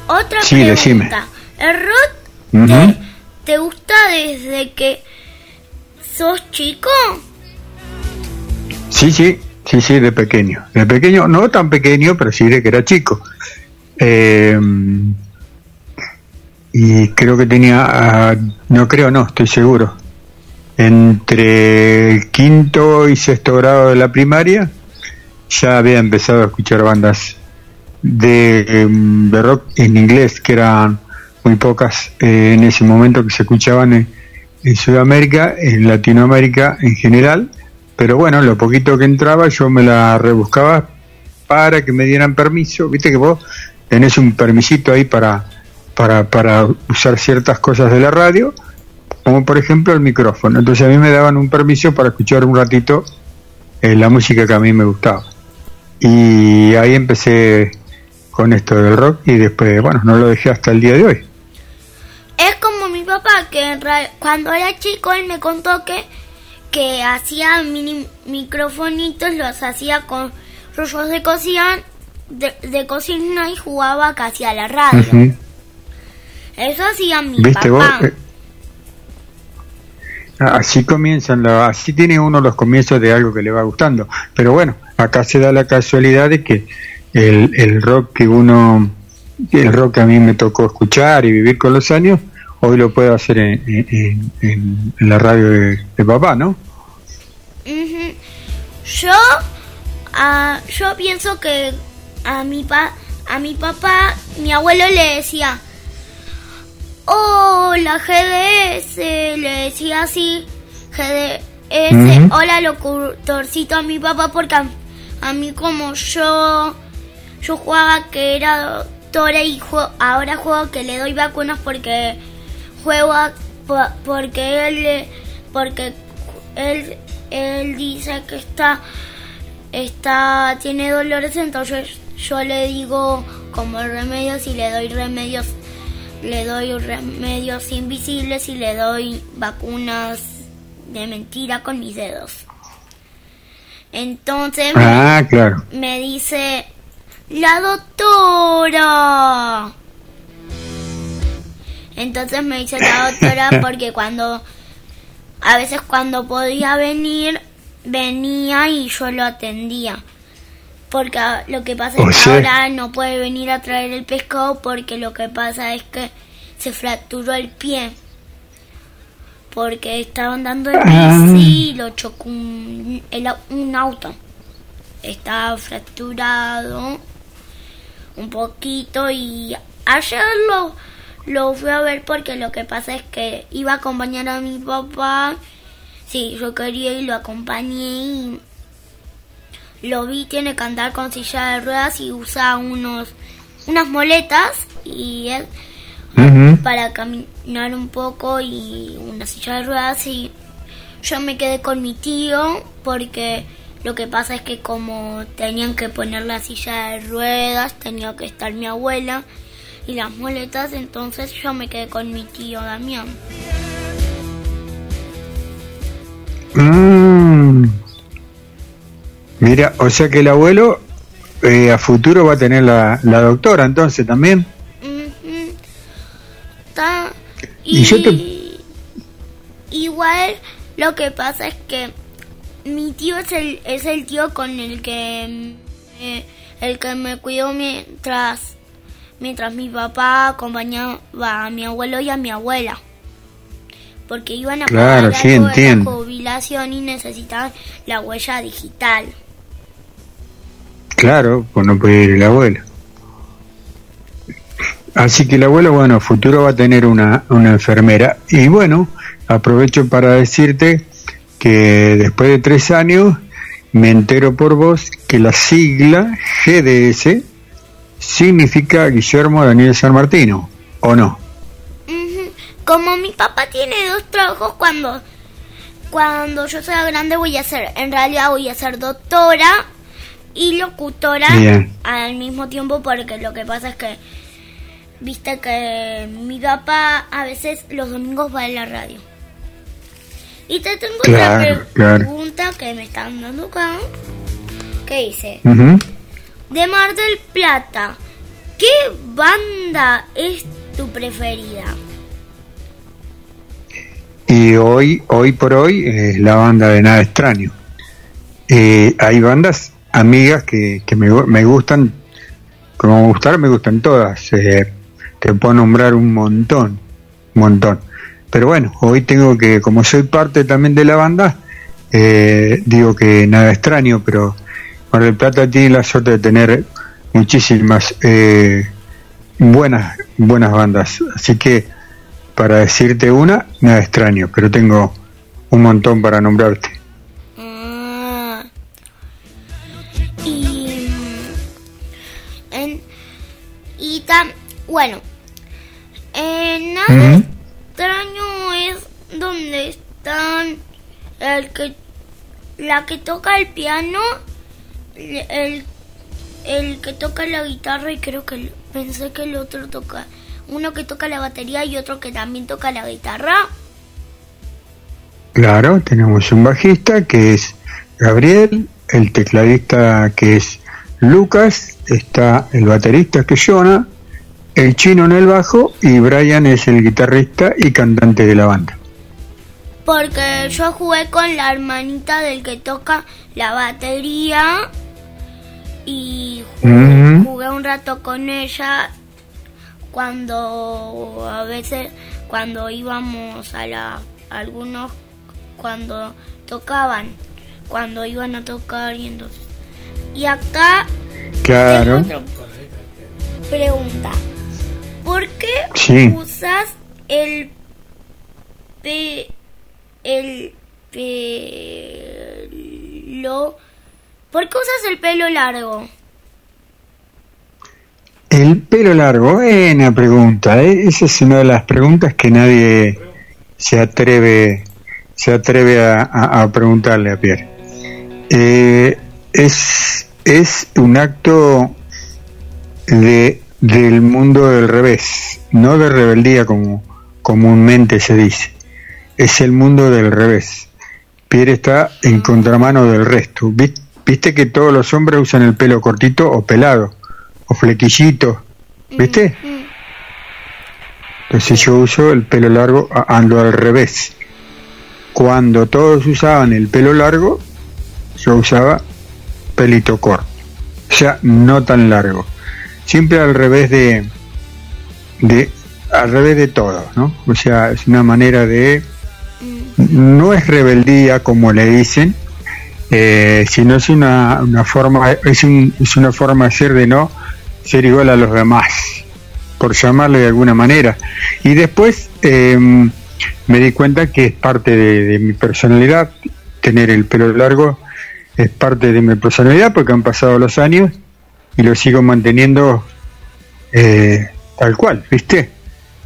otra Sí, pregunta. decime. ¿El rock te gusta desde que sos chico? Sí, sí, sí, sí, de pequeño. De pequeño, no tan pequeño, pero sí de que era chico. Eh, y creo que tenía, ah, no creo, no, estoy seguro. Entre el quinto y sexto grado de la primaria ya había empezado a escuchar bandas de, em, de rock en inglés, que eran muy pocas eh, en ese momento que se escuchaban en, en Sudamérica, en Latinoamérica en general, pero bueno, lo poquito que entraba yo me la rebuscaba para que me dieran permiso, viste que vos tenés un permisito ahí para, para, para usar ciertas cosas de la radio, como por ejemplo el micrófono, entonces a mí me daban un permiso para escuchar un ratito eh, la música que a mí me gustaba. Y ahí empecé con esto del rock y después, bueno, no lo dejé hasta el día de hoy. Es como mi papá, que cuando era chico él me contó que, que hacía mini microfonitos, los hacía con rollos de cocina, de, de cocina y jugaba casi a la radio. Eso hacía mi ¿Viste vos? papá. Eh, Así comienzan, lo- así tiene uno los comienzos de algo que le va gustando. Pero bueno, acá se da la casualidad de que el, el rock que uno, el rock que a mí me tocó escuchar y vivir con los años, hoy lo puedo hacer en, en- en- en la radio de, de papá, ¿no? Ujú. Yo, ah, yo pienso que a mi pa, a mi papá, mi abuelo le decía, hola GDS, le decía así, GDS, Ujú. hola locutorcito a mi papá porque a, a mí como yo, yo jugaba que era doctora y jue- ahora juego que le doy vacunas porque juego a- po- porque él porque él él dice que está está tiene dolores, entonces yo le digo como remedios y le doy remedios le doy remedios invisibles y le doy vacunas de mentira con mis dedos. Entonces Ah, claro. me dice la doctora. Entonces me dice la doctora porque cuando a veces cuando podía venir venía y yo lo atendía. Porque lo que pasa es que ahora no puede venir a traer el pescado porque lo que pasa es que se fracturó el pie. Porque estaba andando en Ah. bici y lo chocó un, el un auto. Estaba fracturado un poquito y ayer lo, lo fui a ver porque lo que pasa es que iba a acompañar a mi papá. Sí, yo quería y lo acompañé y lo vi, tiene que andar con silla de ruedas y usa unos unas moletas y es Ujú. para caminar un poco y una silla de ruedas y yo me quedé con mi tío porque lo que pasa es que como tenían que poner la silla de ruedas tenía que estar mi abuela y las muletas entonces yo me quedé con mi tío Damián Mm. Mira, o sea que el abuelo eh, a futuro va a tener la, la doctora entonces también. Ta- Y y yo te- igual lo que pasa es que mi tío es el es el tío con el que me- el que me cuidó mientras mientras mi papá acompañaba a mi abuelo y a mi abuela porque iban a Claro, pagar sí, algo de la jubilación y necesitaban la huella digital Claro, pues no puede ir el abuelo. Así que el abuelo, bueno, futuro va a tener una, una enfermera. Y bueno, aprovecho para decirte que después de tres años me entero por vos que la sigla GDS significa Guillermo Daniel San Martino, ¿o no? Como mi papá tiene dos trabajos cuando cuando yo sea grande voy a ser, en realidad voy a ser doctora y locutora Bien. al mismo tiempo porque lo que pasa es que viste que mi papá a veces los domingos va a la radio. Y te tengo Claro, otra claro. pregunta que me están dando acá. ¿Qué dice? De Mar del Plata, ¿qué banda es tu preferida? Y hoy, hoy por hoy, es la banda de Nada Extraño. Eh, hay bandas amigas que, que me, gu- me gustan, como gustar, me gustan todas. Eh, te puedo nombrar un montón, un montón. Pero bueno, hoy tengo que, como soy parte también de la banda, eh, digo que Nada Extraño, pero Mar del Plata tiene la suerte de tener muchísimas eh, buenas, buenas bandas. Así que para decirte una, nada extraño, pero tengo un montón para nombrarte. Ah. y en, y tam, bueno en nada extraño es donde están el que la que toca el piano el el que toca la guitarra y creo que el- pensé que el otro toca uno que toca la batería y otro que también toca la guitarra Claro, tenemos un bajista que es Gabriel, el tecladista que es Lucas, está el baterista que es Jonah, el chino en el bajo y Brian es el guitarrista y cantante de la banda. Porque yo jugué con la hermanita del que toca la batería y jugué, un rato con ella cuando a veces cuando íbamos a la algunos cuando tocaban cuando iban a tocar y entonces y acá Claro, tengo otra pregunta. ¿por qué Sí. usas el pe el pelo ¿por qué usas el pelo largo? el pelo largo, buena pregunta, ¿eh? esa es una de las preguntas que nadie se atreve se atreve a, a- preguntarle a Pierre. Eh, es, es un acto de, del mundo del revés, no de rebeldía como comúnmente se dice. Es el mundo del revés. Pierre está en contramano del resto. Vi- Viste que todos los hombres usan el pelo cortito o pelado, o flequillito, ¿viste? Entonces yo uso el pelo largo, ando al revés. Cuando todos usaban el pelo largo, yo usaba pelito corto. O sea, no tan largo. Siempre al revés de, de al revés de todo, ¿no? O sea, es una manera de no es rebeldía como le dicen, eh, sino es una, una forma es, un- es una forma de ser de no ser igual a los demás, por llamarle de alguna manera. Y después eh, me di cuenta que es parte de, de mi personalidad, tener el pelo largo es parte de mi personalidad porque han pasado los años y lo sigo manteniendo eh, tal cual, ¿viste?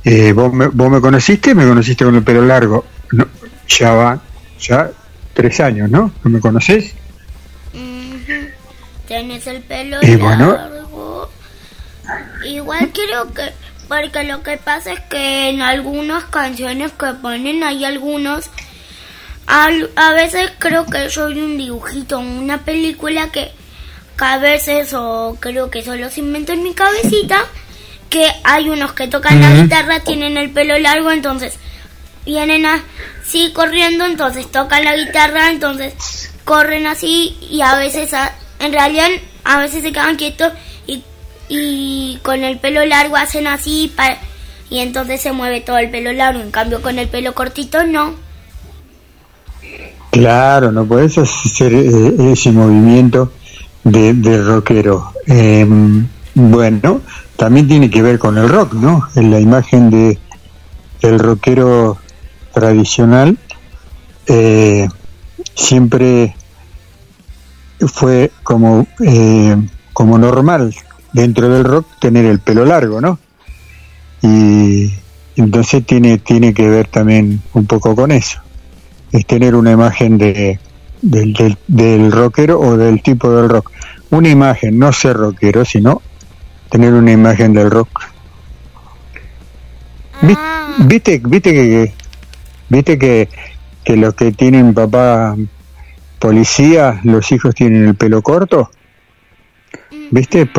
Eh, vos, me, vos me conociste, me conociste con el pelo largo. No, ya va, ya tres años, ¿no? ¿No me conoces? Tienes el pelo Y bueno. largo. Igual creo que, porque lo que pasa es que en algunas canciones que ponen hay algunos, al- a veces creo que soy un dibujito, una película que, que a veces, o creo que solo se invento en mi cabecita, que hay unos que tocan la guitarra, tienen el pelo largo, entonces vienen así corriendo, entonces tocan la guitarra, entonces corren así y a veces, a- en realidad, a veces se quedan quietos y, y con el pelo largo hacen así y entonces se mueve todo el pelo largo, en cambio con el pelo cortito no. Claro, no puedes hacer eh, ese movimiento de, de rockero. Eh, bueno, también tiene que ver con el rock, ¿no? En la imagen de el rockero tradicional eh, siempre fue como eh, como normal dentro del rock tener el pelo largo, ¿no? Y entonces tiene tiene que ver también un poco con eso es tener una imagen de, del, del, del rockero o del tipo del rock. Una imagen, no ser rockero, sino tener una imagen del rock. Ah, ¿Viste, que- viste que, que los que tienen papá policía, los hijos tienen el pelo corto? ¿Viste?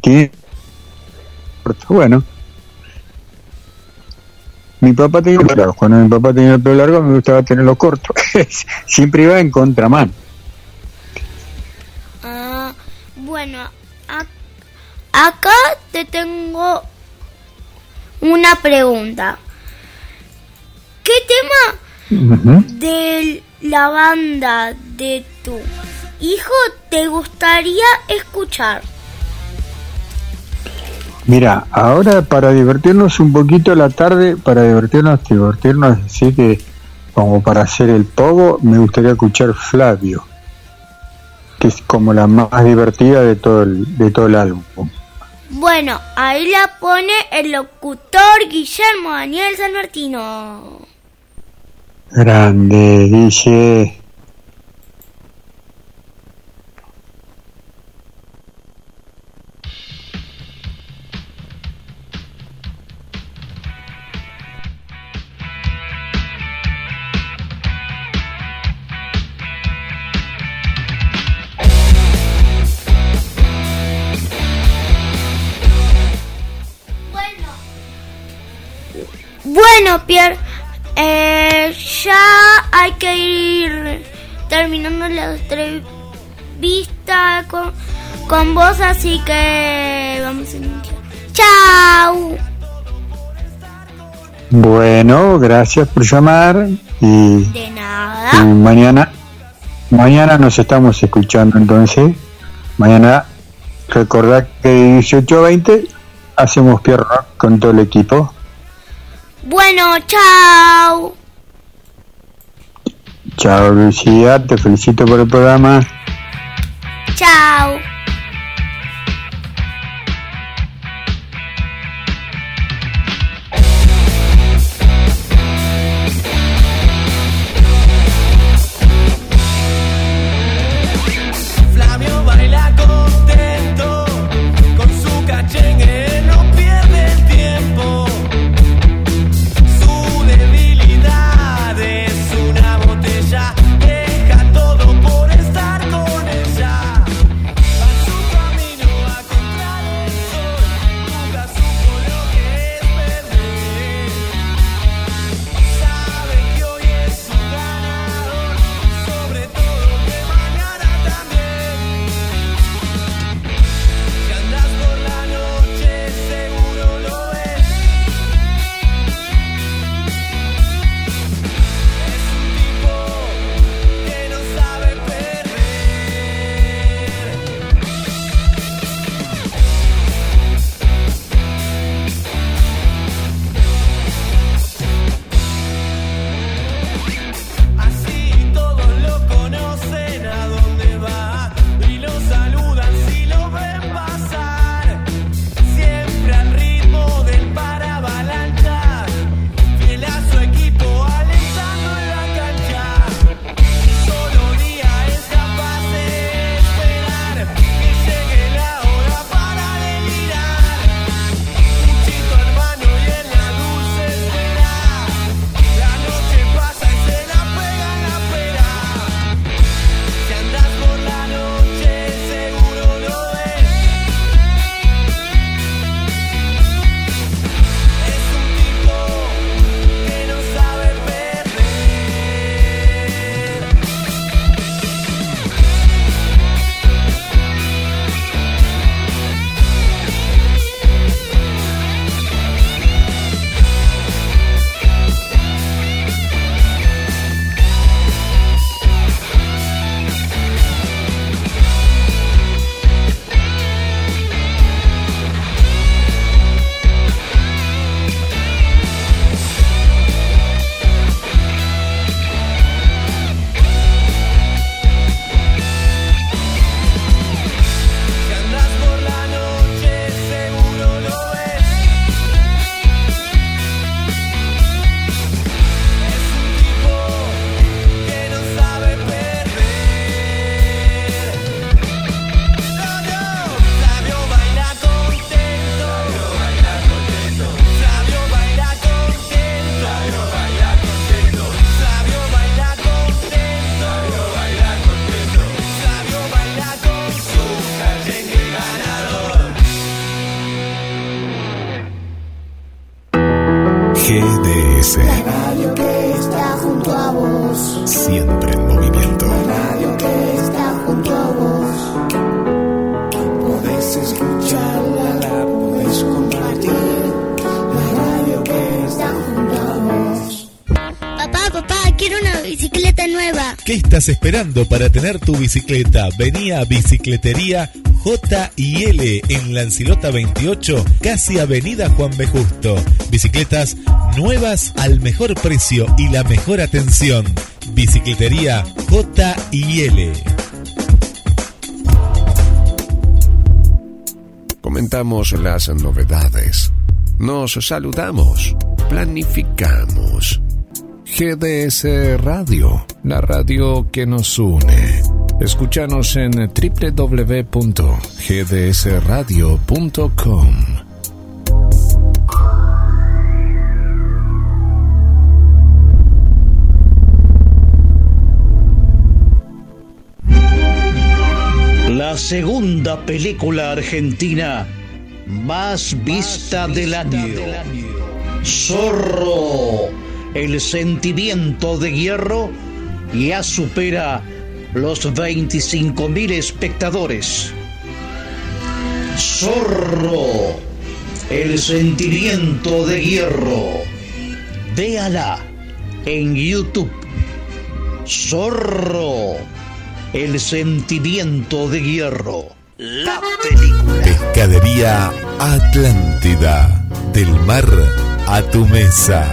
Tiene- corto. Bueno, mi papá tenía el pelo largo. Cuando mi papá tenía el pelo largo, me gustaba tenerlo corto. Siempre iba en contramano. ah, bueno, ac- acá te tengo una pregunta. ¿Qué tema de la banda de tu hijo te gustaría escuchar? Mira, ahora para divertirnos un poquito la tarde, para divertirnos, divertirnos así que como para hacer el pogo, me gustaría escuchar Flavio, que es como la más divertida de todo el, de todo el álbum. Bueno, ahí la pone el locutor Guillermo Daniel San Martino. Grande, Guille. Bueno, Pierre, eh, ya hay que ir terminando la entrevista con, con vos, así que vamos a iniciar. ¡Chao! Bueno, gracias por llamar y, De y nada. mañana, mañana nos estamos escuchando entonces. Mañana recordad que 18 a 20 hacemos Rock con todo el equipo. Bueno, chao. Chao Lucía, te felicito por el programa. Chao. ¿Qué estás esperando para tener tu bicicleta? Vení a Bicicletería J y L en Lancilota 28, casi Avenida Juan B. Justo. Bicicletas nuevas al mejor precio y la mejor atención. Bicicletería J y L. Comentamos las novedades. Nos saludamos. Planificamos. GDS Radio, la radio que nos une. Escúchanos en www.gdsradio.com. La segunda película argentina más vista del año. Zorro, el sentimiento de hierro ya supera los 25.000 espectadores. Zorro, el sentimiento de hierro. Véala en YouTube. Zorro, el sentimiento de hierro. La película. Pescadería Atlántida. Del mar a tu mesa.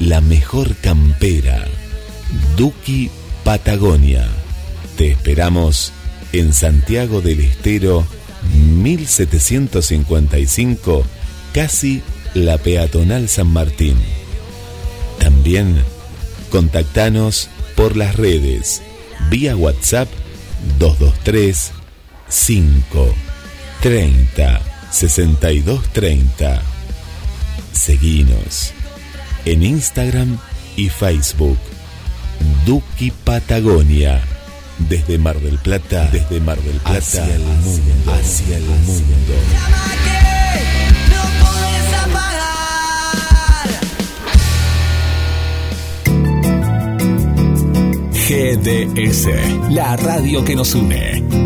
la mejor campera. Duki Patagonia. Te esperamos en Santiago del Estero 1755, casi la peatonal San Martín. También contactanos por las redes vía WhatsApp 223 5 30 62 30. Seguinos en Instagram y Facebook. Duki Patagonia. Desde Mar del Plata, desde Mar del Plata hacia el mundo, hacia el mundo. GDS, la radio que nos une.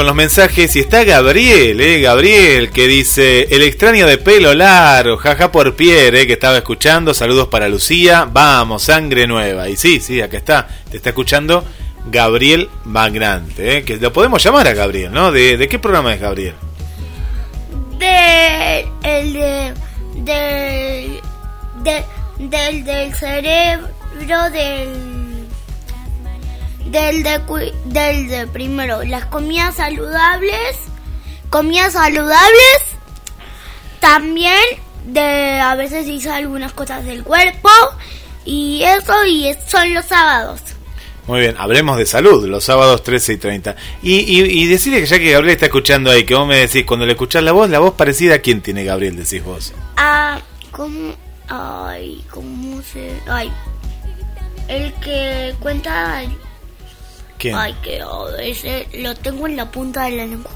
Con los mensajes y está Gabriel, eh, Gabriel, que dice, el extraño de pelo largo, jaja por Pierre, eh, que estaba escuchando, saludos para Lucía, vamos, sangre nueva. Y sí, sí, acá está, te está escuchando Gabriel Magrante, eh, que lo podemos llamar a Gabriel, ¿no? ¿De, de qué programa es Gabriel? De, el de, del, de- del, del cerebro del del de, del de primero las comidas saludables comidas saludables también de a veces hizo algunas cosas del cuerpo y eso y son los sábados Muy bien, hablemos de salud, los sábados 13 y 30. Y, y, y decirle que ya que Gabriel está escuchando ahí, que vos me decís, cuando le escuchás la voz, la voz parecida a quién tiene Gabriel, decís vos. Ah, ¿cómo? Ay, ¿cómo se...? Ay, el que cuenta... ¿Quién? Ay, que oh, ese lo tengo en la punta de la lengua.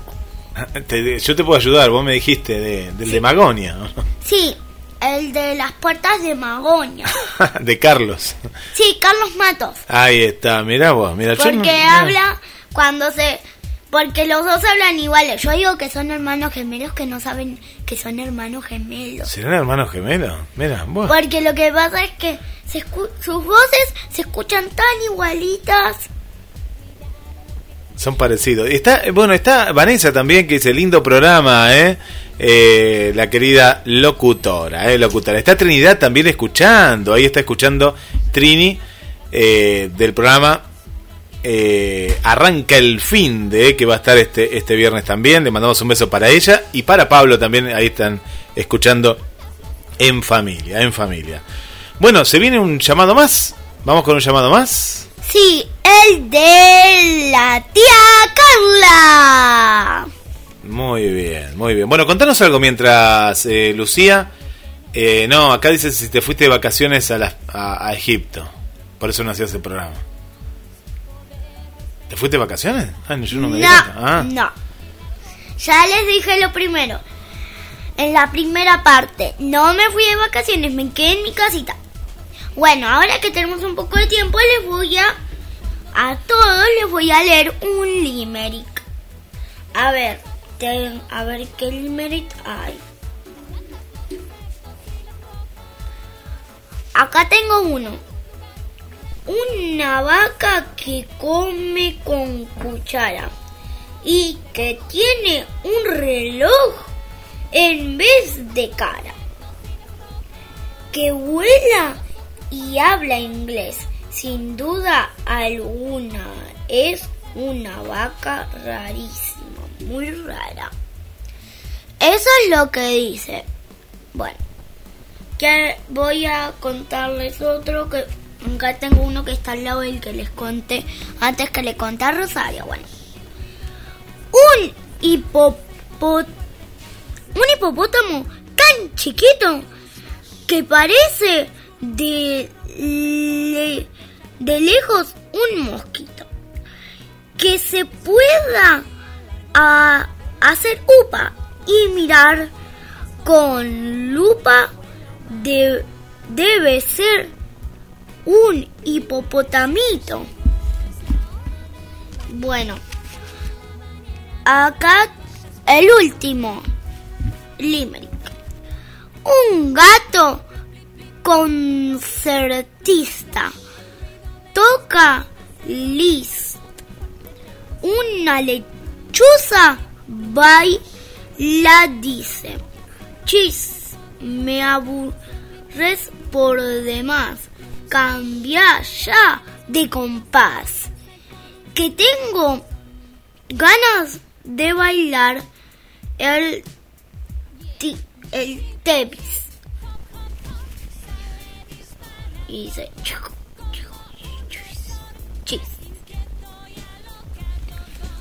Te- yo te puedo ayudar, vos me dijiste de, del de Magonia, ¿no? Sí, el de las puertas de Magoña. de Carlos. Sí, Carlos Matos. Ahí está, mirá vos, mira, yo no- Porque habla cuando se... Porque los dos hablan iguales. Yo digo que son hermanos gemelos que no saben que son hermanos gemelos. ¿Serán hermanos gemelos? Mira, vos. Porque lo que pasa es que se escu- sus voces se escuchan tan igualitas. Son parecidos. Está, bueno, está Vanessa también, que dice lindo programa, ¿eh? Eh, la querida locutora, ¿eh? Locutora. Está Trinidad también escuchando. Ahí está escuchando Trini eh, del programa eh, Arranca el fin de que va a estar este, este viernes también. Le mandamos un beso para ella y para Pablo también. Ahí están escuchando en familia, en familia. Bueno, se viene un llamado más. Vamos con un llamado más. Sí, el de la tía Carla. Muy bien, muy bien. Bueno, contanos algo mientras, eh, Lucía. Eh, no, acá dice si te fuiste de vacaciones a, a, a Egipto. Por eso no hacías el programa. ¿Te fuiste de vacaciones? Ah, yo no me No. Ah. no. Ya les dije lo primero. En la primera parte, no me fui de vacaciones, me quedé en mi casita. Bueno, ahora que tenemos un poco de tiempo, les voy a... A todos les voy a leer un limerick. A ver, a ver qué limerick hay. Acá tengo uno. Una vaca que come con cuchara y que tiene un reloj en vez de cara. Que vuela y habla inglés. Sin duda alguna es una vaca rarísima, muy rara. Eso es lo que dice. Bueno, que voy a contarles otro que acá tengo uno que está al lado del que les conté antes que le conté a Rosario. Bueno, un hipopo- un hipopótamo tan chiquito que parece de, de lejos un mosquito que se pueda a- hacer upa y mirar con lupa de- debe ser un hipopotamito. Bueno, acá el último limerick. Un gato concertista toca list. Una lechuza baila dice. Chis, me aburres por demás. Cambia ya de compás. Que tengo ganas de bailar el, el. Y dice.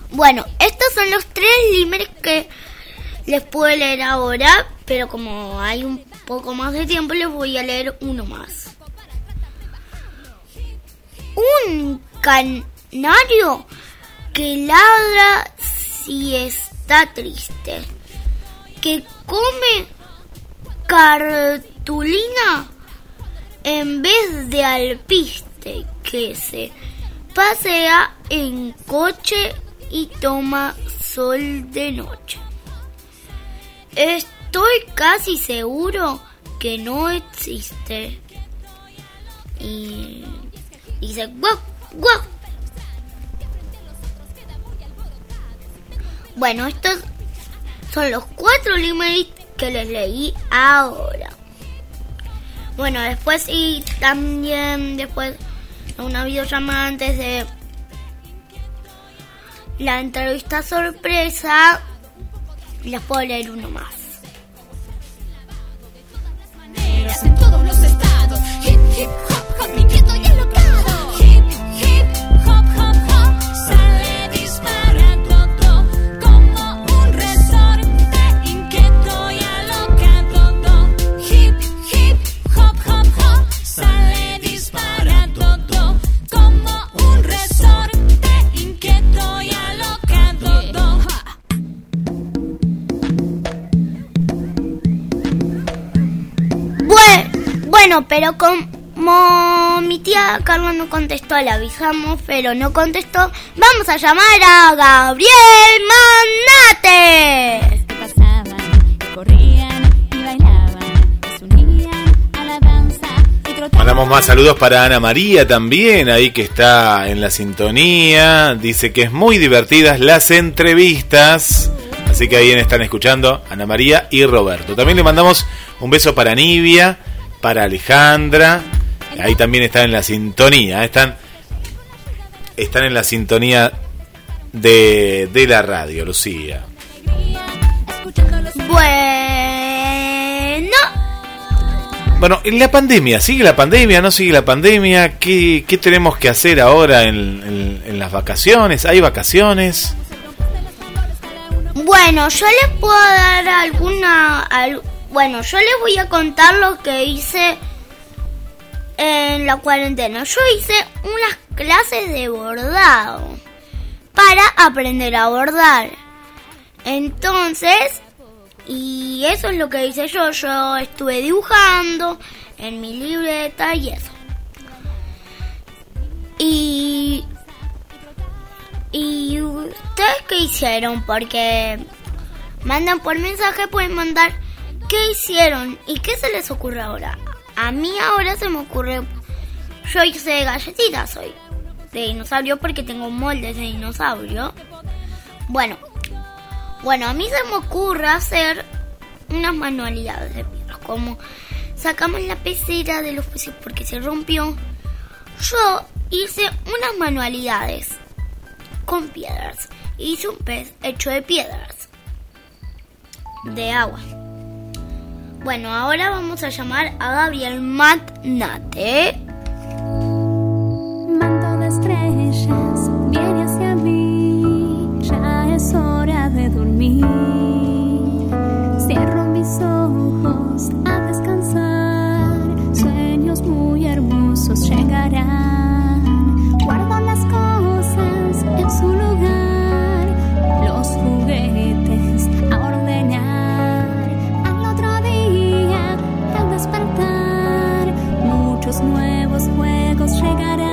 Bueno, estos son los tres limerick que les puedo leer ahora, pero como hay un poco más de tiempo, les voy a leer uno más. Un canario que ladra si está triste, que come cartulina en vez de alpiste, que se pasea en coche y toma sol de noche. Estoy casi seguro que no existe. Y dice guau, guau. Bueno, estos son los cuatro limerick que les leí ahora. Bueno, después y también después de una videollamada antes de la entrevista sorpresa, les puedo leer uno más. Bueno, pero como mi tía Carla no contestó, le avisamos, pero no contestó, vamos a llamar a Gabriel Mandate. pasaban, que corrían y bailaban, que se unían a la danza y trotaban. Mandamos más saludos para Ana María también, ahí que está en la sintonía. Dice que es muy divertidas las entrevistas. Así que ahí están escuchando Ana María y Roberto. También le mandamos un beso para Nivia, para Alejandra. Ahí también están en la sintonía. Están, están en la sintonía de, de la radio, Lucía. Bueno, Bueno, en la pandemia, ¿sigue la pandemia? ¿No sigue la pandemia? ¿Qué, qué tenemos que hacer ahora en, en- en las vacaciones? ¿Hay vacaciones? bueno, yo les puedo dar alguna... al- bueno, yo les voy a contar lo que hice en la cuarentena. Yo hice unas clases de bordado para aprender a bordar. Entonces, y eso es lo que hice yo. Yo estuve dibujando en mi libreta y eso. Y... ¿Y ustedes qué hicieron? Porque mandan por mensaje, pueden mandar qué hicieron y qué se les ocurre ahora. A mí ahora se me ocurre, yo hice galletitas hoy de dinosaurio porque tengo moldes de dinosaurio. Bueno, bueno, a mí se me ocurre hacer unas manualidades de piedras, como sacamos la pecera de los peces porque se rompió. Yo hice unas manualidades con piedras. Hice un pez hecho de piedras. De agua. Bueno, ahora vamos a llamar a Gabriel Matnate. manto de estrellas viene hacia mí. Ya es hora de dormir. Cierro mis ojos a descansar. Sueños muy hermosos llegarán. Los nuevos juegos llegarán.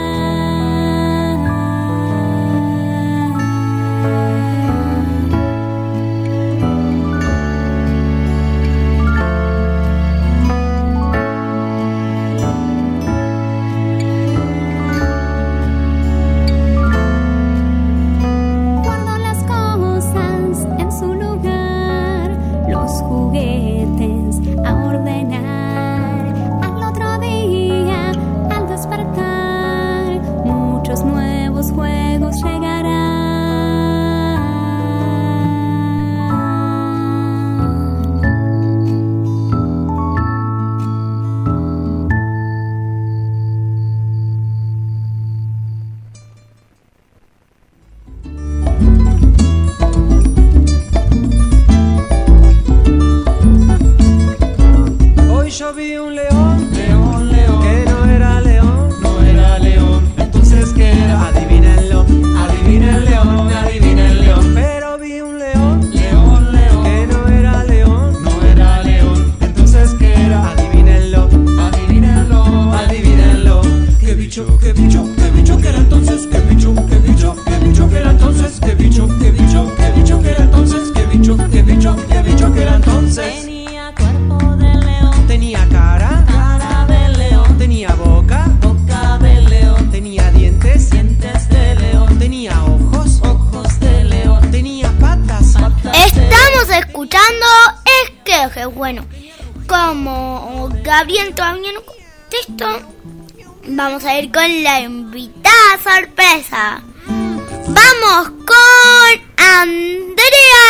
Invitada sorpresa. Vamos con Andrea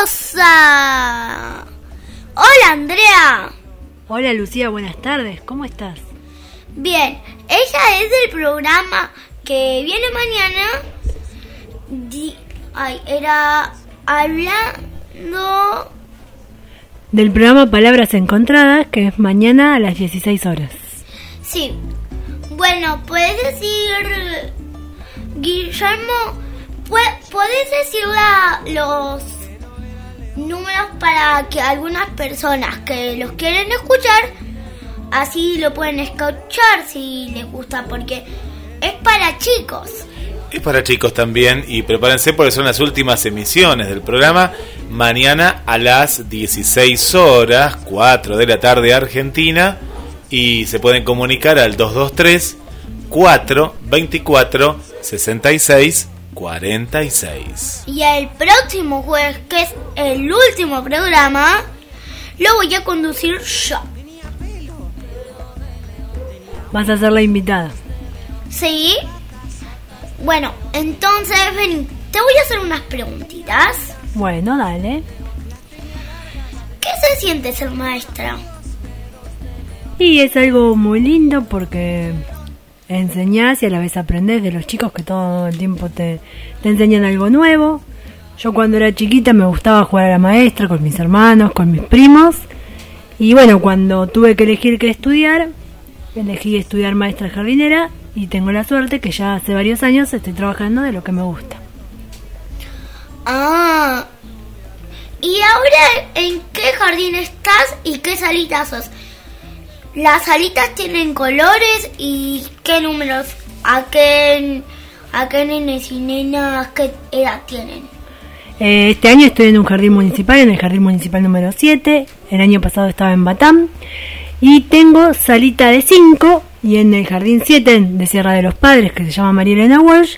Rosa. Hola Andrea. Hola Lucía, buenas tardes, ¿cómo estás? Bien, ella es del programa que viene mañana. Di- ay, era hablando. Del programa Palabras Encontradas, que es mañana a las 16 horas. Sí. Bueno, puedes decir. Guillermo, pue- ¿puedes decir la- los números para que algunas personas que los quieren escuchar, así lo pueden escuchar si les gusta, porque es para chicos. Es para chicos también y prepárense porque son las últimas emisiones del programa. Mañana a las 16 horas, 4 de la tarde Argentina y se pueden comunicar al 223 424 66 46. Y el próximo jueves, que es el último programa, lo voy a conducir yo. Vas a ser la invitada. ¿Sí? Bueno, entonces, ven, te voy a hacer unas preguntitas. Bueno, dale. ¿Qué se siente ser maestra? Y es algo muy lindo porque enseñás y a la vez aprendés de los chicos que todo el tiempo te, te enseñan algo nuevo. Yo cuando era chiquita me gustaba jugar a la maestra con mis hermanos, con mis primos. Y bueno, cuando tuve que elegir qué estudiar, elegí estudiar maestra jardinera y tengo la suerte que ya hace varios años estoy trabajando de lo que me gusta. Ah. ¿Y ahora en qué jardín estás y qué salitas sos? Las salitas tienen colores y qué números, a qué, a qué nenes y nenas, qué edad tienen. Eh, este año estoy en un jardín municipal, en el jardín municipal número 7. El año pasado estaba en Batam. Y tengo salita de 5 y en el jardín 7 de Sierra de los Padres, que se llama María Elena Walsh.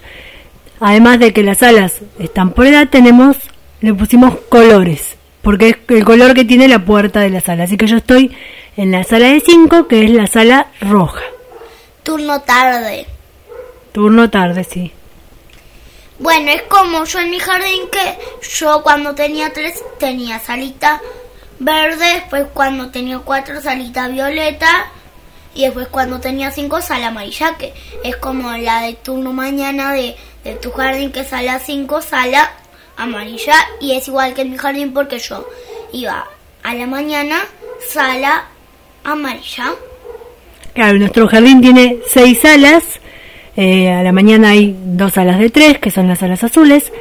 Además de que las salas están por edad, tenemos, le pusimos colores, porque es el color que tiene la puerta de la sala. Así que yo estoy en la sala de 5, que es la sala roja. Turno tarde. Turno tarde, sí. Bueno, es como yo en mi jardín que yo cuando tenía tres tenía salita verde, después cuando tenía cuatro salita violeta y después cuando tenía cinco sala amarilla, que es como la de turno mañana de, de tu jardín que sale a cinco sala amarilla y es igual que en mi jardín porque yo iba a la mañana sala amarilla. Claro, nuestro jardín tiene seis salas. Eh, a la mañana hay dos salas de tres, que son las salas azules.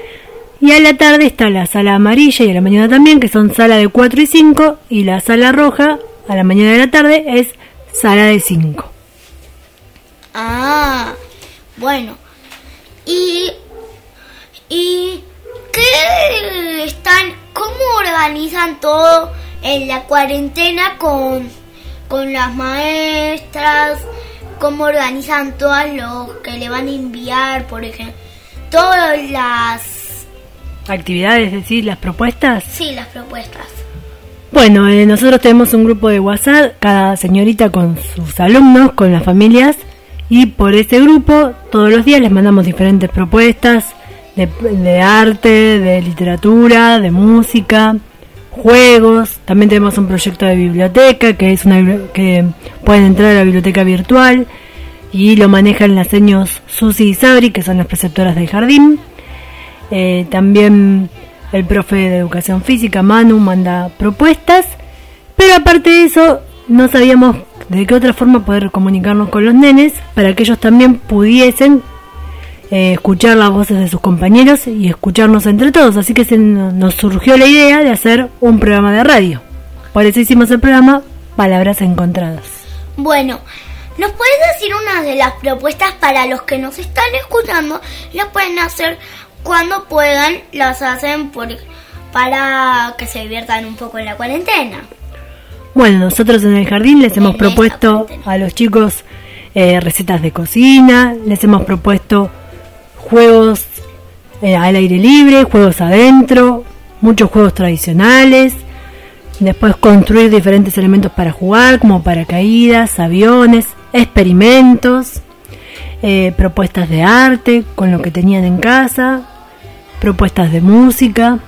Y a la tarde está la sala amarilla y a la mañana también, que son sala de 4 y 5. Y la sala roja, a la mañana y a la tarde, es sala de 5. Ah, bueno. ¿Y, y qué están, cómo organizan todo en la cuarentena con, con las maestras? ¿Cómo organizan todas los que le van a enviar, por ejemplo? Todas las, Actividades, es decir, las propuestas. sí, las propuestas. Bueno, eh, nosotros tenemos un grupo de WhatsApp, cada señorita con sus alumnos, con las familias, y por ese grupo todos los días les mandamos diferentes propuestas de, arte, de literatura, de música, juegos. También tenemos un proyecto de biblioteca que es una que pueden entrar a la biblioteca virtual y lo manejan las seños Susi y Sabri, que son las preceptoras del jardín. Eh, también el profe de educación física, Manu, manda propuestas. Pero aparte de eso, no sabíamos de qué otra forma poder comunicarnos con los nenes para que ellos también pudiesen eh, escuchar las voces de sus compañeros y escucharnos entre todos. Así que se no- nos surgió la idea de hacer un programa de radio. Por eso hicimos el programa Palabras Encontradas. Bueno, ¿nos puedes decir una de las propuestas para los que nos están escuchando? Las pueden hacer cuando puedan, las hacen por, para que se diviertan un poco en la cuarentena. Bueno, nosotros en el jardín les hemos propuesto a los chicos eh, recetas de cocina, les hemos propuesto juegos eh, al aire libre, juegos adentro, muchos juegos tradicionales, después construir diferentes elementos para jugar, como paracaídas, aviones, experimentos, eh, propuestas de arte con lo que tenían en casa, propuestas de música,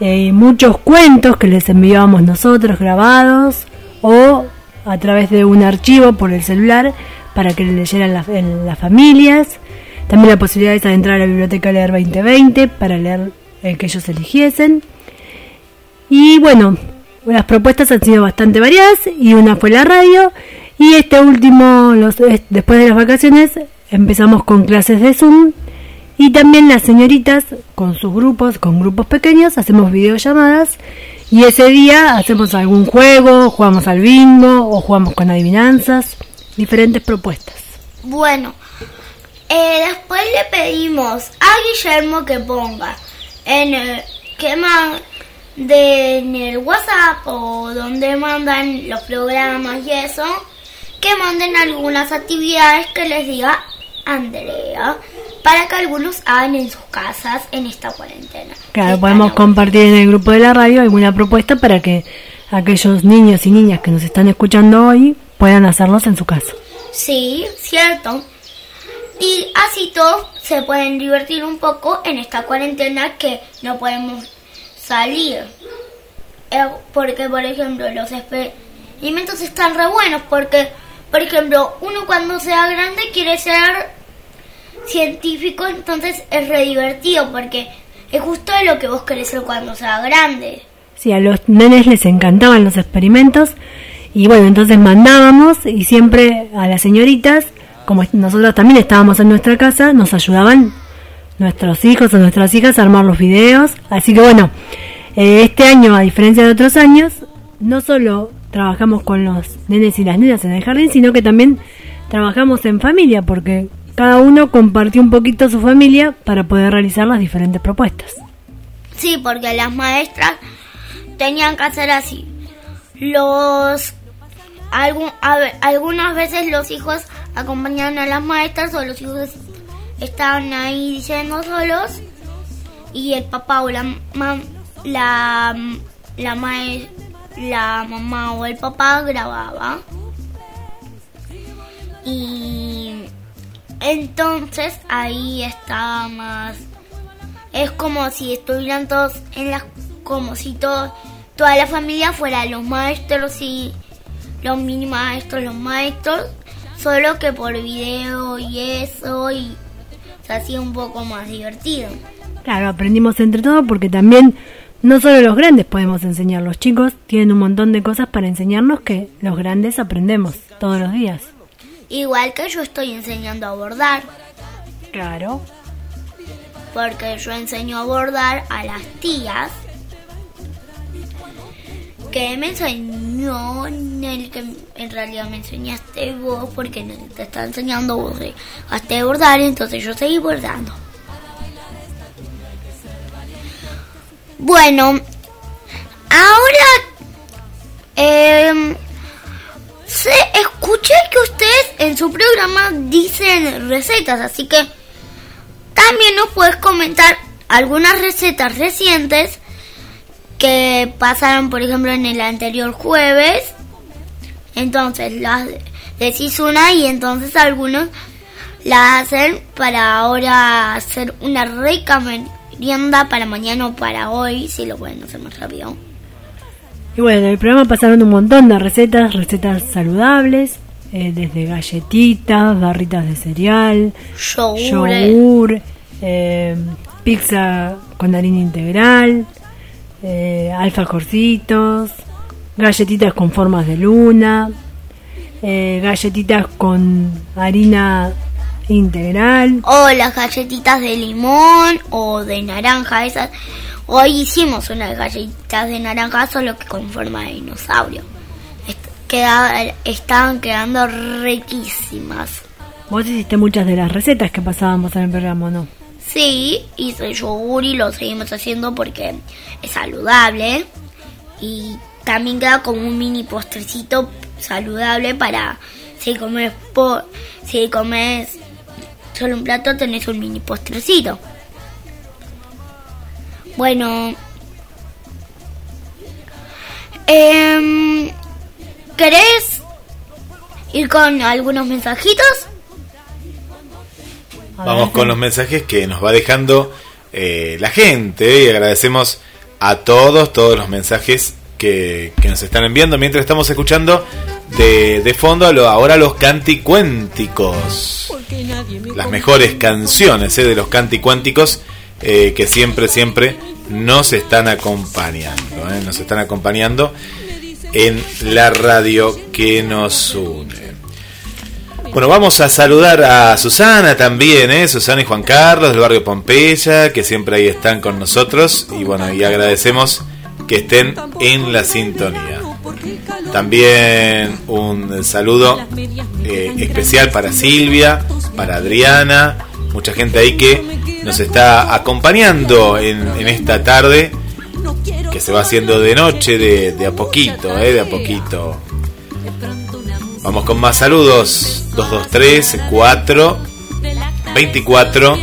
eh, muchos cuentos que les enviábamos nosotros grabados o a través de un archivo por el celular para que le leyeran en las familias. También la posibilidad de entrar a la biblioteca Leer 2020 para leer el que ellos eligiesen. Y bueno, las propuestas han sido bastante variadas y una fue la radio y este último, los, es- después de las vacaciones, empezamos con clases de Zoom y también las señoritas con sus grupos, con grupos pequeños, hacemos videollamadas y ese día hacemos algún juego, jugamos al bingo o jugamos con adivinanzas, diferentes propuestas. Bueno, eh, después le pedimos a Guillermo que ponga en el, que mande en el WhatsApp o donde mandan los programas y eso, que manden algunas actividades que les diga Andrea para que algunos hagan en sus casas en esta cuarentena. Claro, podemos compartir en el grupo de la radio alguna propuesta para que aquellos niños y niñas que nos están escuchando hoy puedan hacerlos en su casa. Sí, cierto. Y así todos se pueden divertir un poco en esta cuarentena que no podemos salir. Eh, Porque, por ejemplo, los experimentos están re buenos porque, por ejemplo, uno cuando sea grande quiere ser científico, entonces es re divertido porque es justo lo que vos querés ser cuando sea grande. Sí, a los nenes les encantaban los experimentos y bueno, entonces mandábamos y siempre a las señoritas, como nosotros también estábamos en nuestra casa, nos ayudaban nuestros hijos o nuestras hijas a armar los videos. Así que bueno, eh, este año, a diferencia de otros años, no solo trabajamos con los nenes y las nenas en el jardín, sino que también trabajamos en familia, porque cada uno compartió un poquito su familia para poder realizar las diferentes propuestas. Sí, porque las maestras tenían que hacer así. Los algún, a algunas veces los hijos acompañaban a las maestras o los hijos estaban ahí diciendo solos y el papá o la mam- la la mae- la mamá o el papá grababa. Y entonces ahí estaba más es como si estuvieran todos en las como si todo, toda la familia fuera los maestros y los mini maestros los maestros solo que por video y eso y se hacía un poco más divertido Claro, aprendimos entre todos porque también no solo los grandes podemos enseñar, los chicos tienen un montón de cosas para enseñarnos que los grandes aprendemos todos los días. igual que yo estoy enseñando a bordar Claro. porque yo enseño a bordar a las tías me enseñó el que en realidad me enseñaste vos porque te está enseñando vos hasta bordar entonces yo seguí bordando. Bueno ahora em, se escuché que ustedes en su programa dicen recetas así que también nos puedes comentar algunas recetas recientes que pasaron, por ejemplo, en el anterior jueves. Entonces las decís una y entonces algunos la hacen para ahora hacer una rica merienda para mañana o para hoy, si lo pueden hacer más rápido. Y bueno, en el programa pasaron un montón de recetas, recetas saludables, eh, desde galletitas, barritas de cereal, Yogur. yogur, eh, pizza con harina integral, eh, alfajorcitos, galletitas con formas de luna, eh, galletitas con harina integral. O las galletitas de limón o de naranja, esas. Hoy hicimos unas galletitas de naranja solo que con forma de dinosaurio. Est- queda- estaban quedando riquísimas. Vos hiciste muchas de las recetas que pasábamos en el programa, ¿o ¿no? Sí, hice yogur y lo seguimos haciendo porque es saludable. Y también queda como un mini postrecito saludable para si comes, po- si comes solo un plato tenés un mini postrecito. Bueno, Em, ¿Querés ir con algunos mensajitos? Vamos con los mensajes que nos va dejando eh, la gente y agradecemos a todos, todos los mensajes que, que nos están enviando mientras estamos escuchando de, de fondo a lo- ahora los canticuénticos. Las mejores canciones eh, de los canticuénticos eh, que siempre, siempre nos están acompañando. eh, nos están acompañando en la radio que nos une. Bueno, vamos a saludar a Susana también, ¿eh? Susana y Juan Carlos del barrio Pompeya, que siempre ahí están con nosotros. Y bueno, y agradecemos que estén en la sintonía. También un saludo eh, especial para Silvia, para Adriana, mucha gente ahí que nos está acompañando en, en esta tarde, que se va haciendo de noche, de, de a poquito, ¿eh? de a poquito. Vamos con más saludos. 223 4 24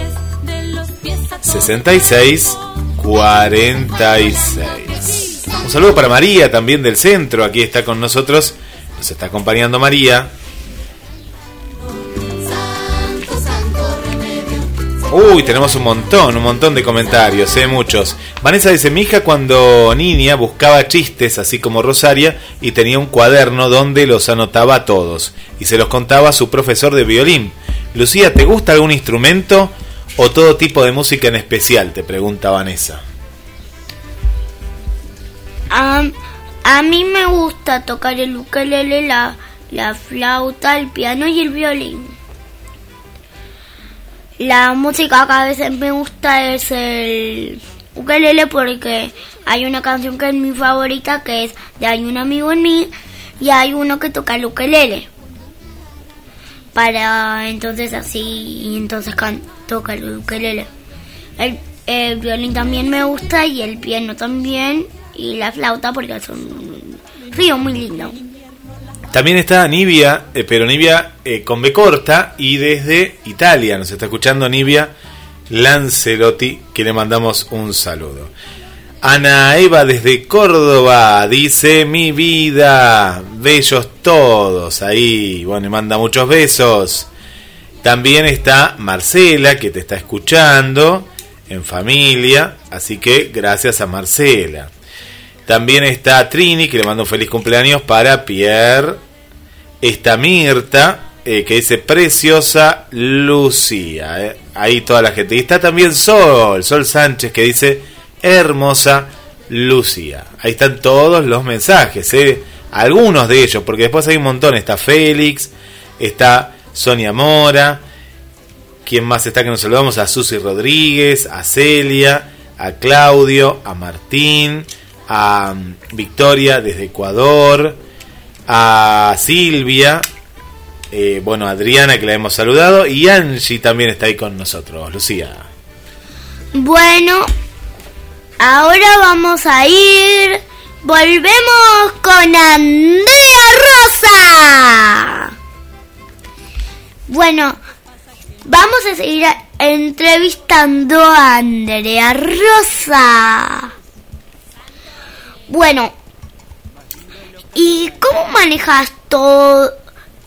66 46. Un saludo para María también del centro. Aquí está con nosotros. Nos está acompañando María. Uy, tenemos un montón, un montón de comentarios, eh, muchos. Vanessa dice, mi hija cuando niña buscaba chistes, así como Rosaria, y tenía un cuaderno donde los anotaba a todos, y se los contaba a su profesor de violín. Lucía, ¿te gusta algún instrumento o todo tipo de música en especial? Te pregunta Vanessa. A, a mí me gusta tocar el ukelele, la, la flauta, el piano y el violín. La música que a veces me gusta es el ukelele porque hay una canción que es mi favorita que es de Hay un amigo en mí y hay uno que toca el ukelele. Para entonces así, y entonces toca el ukelele. El, violín también me gusta y el piano también y la flauta porque es un río muy lindo. También está Nivia, eh, pero Nivia eh, con B corta y desde Italia. Nos está escuchando Nivia Lancelotti, que le mandamos un saludo. Ana Eva desde Córdoba dice mi vida, bellos todos ahí. Bueno, y manda muchos besos. También está Marcela, que te está escuchando en familia. Así que gracias a Marcela. También está Trini, que le manda un feliz cumpleaños para Pierre. Está Mirta, eh, que dice preciosa Lucía. eh. Ahí toda la gente. Y está también Sol, Sol Sánchez, que dice hermosa Lucía. Ahí están todos los mensajes, eh. algunos de ellos, porque después hay un montón. Está Félix, está Sonia Mora. ¿Quién más está que nos saludamos? A Susi Rodríguez, a Celia, a Claudio, a Martín, a mm, Victoria desde Ecuador, a Silvia, eh, bueno, Adriana que la hemos saludado y Angie también está ahí con nosotros, Lucía. Bueno, ahora vamos a ir. Volvemos con Andrea Rosa. Bueno, vamos a seguir entrevistando a Andrea Rosa. Bueno, ¿y cómo manejas todo,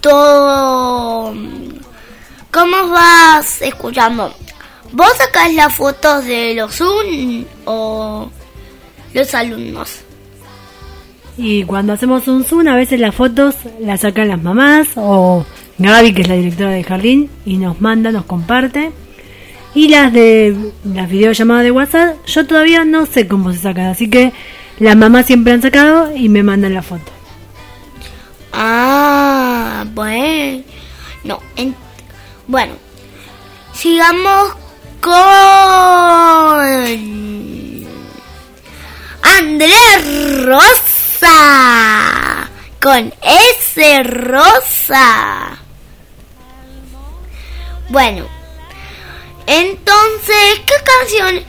todo? ¿Cómo vas escuchando? ¿Vos sacás las fotos de los Zoom o los alumnos? Y cuando hacemos un Zoom, a veces las fotos las sacan las mamás o Gaby, que es la directora del jardín, y nos manda, nos comparte. Y las de las videollamadas de WhatsApp, yo todavía no sé cómo se sacan, así que las mamás siempre han sacado y me mandan la foto. Ah, bueno. No, en- bueno. Sigamos con Andrés Rosa. Con S Rosa. Bueno. Entonces, ¿qué canciones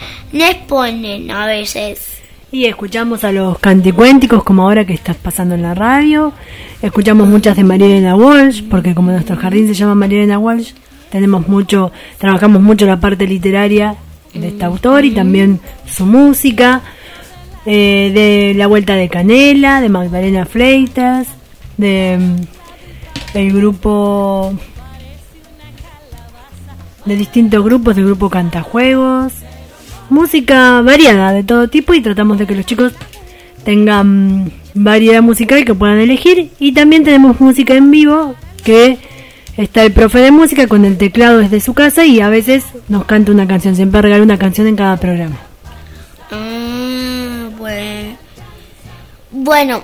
ponen a veces? Y escuchamos a los canticuénticos como ahora que estás pasando en la radio. Escuchamos muchas de Marielena Walsh, porque como nuestro jardín se llama Marielena Walsh, tenemos mucho, trabajamos mucho la parte literaria de este autor y también su música. eh, de La Vuelta de Canela, de Magdalena Freitas, de mm, el grupo de distintos grupos, del grupo Cantajuegos, música variada de todo tipo y tratamos de que los chicos tengan variedad musical que puedan elegir y también tenemos música en vivo que está el profe de música con el teclado desde su casa y a veces nos canta una canción, siempre regala una canción en cada programa. Mm, bueno. Bueno,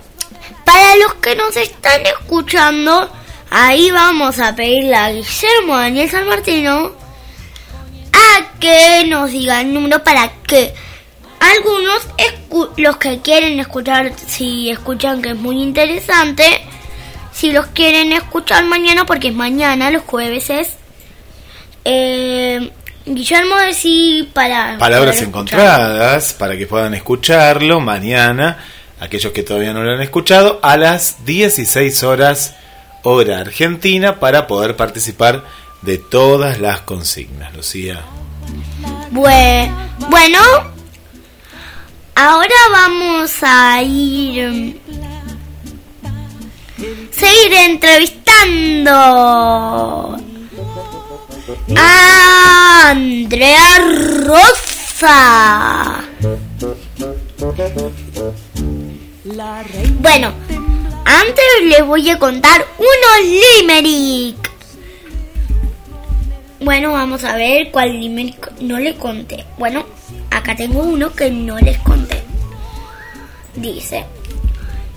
para los que nos están escuchando, ahí vamos a pedirle a Guillermo Daniel San Martino a que nos diga el número para que algunos, los que quieren escuchar, si escuchan que es muy interesante, si los quieren escuchar mañana, porque es mañana, los jueves es. Eh, Guillermo, decí para. Palabras encontradas para que puedan escucharlo mañana, aquellos que todavía no lo han escuchado, a las 16 horas hora argentina para poder participar de todas las consignas, Lucía. Bue- bueno, ahora vamos a ir. Seguir entrevistando a Andrea Rosa. Bueno, antes les voy a contar unos limerick. Bueno, vamos a ver cuál no le conté. Bueno, acá tengo uno que no les conté. Dice,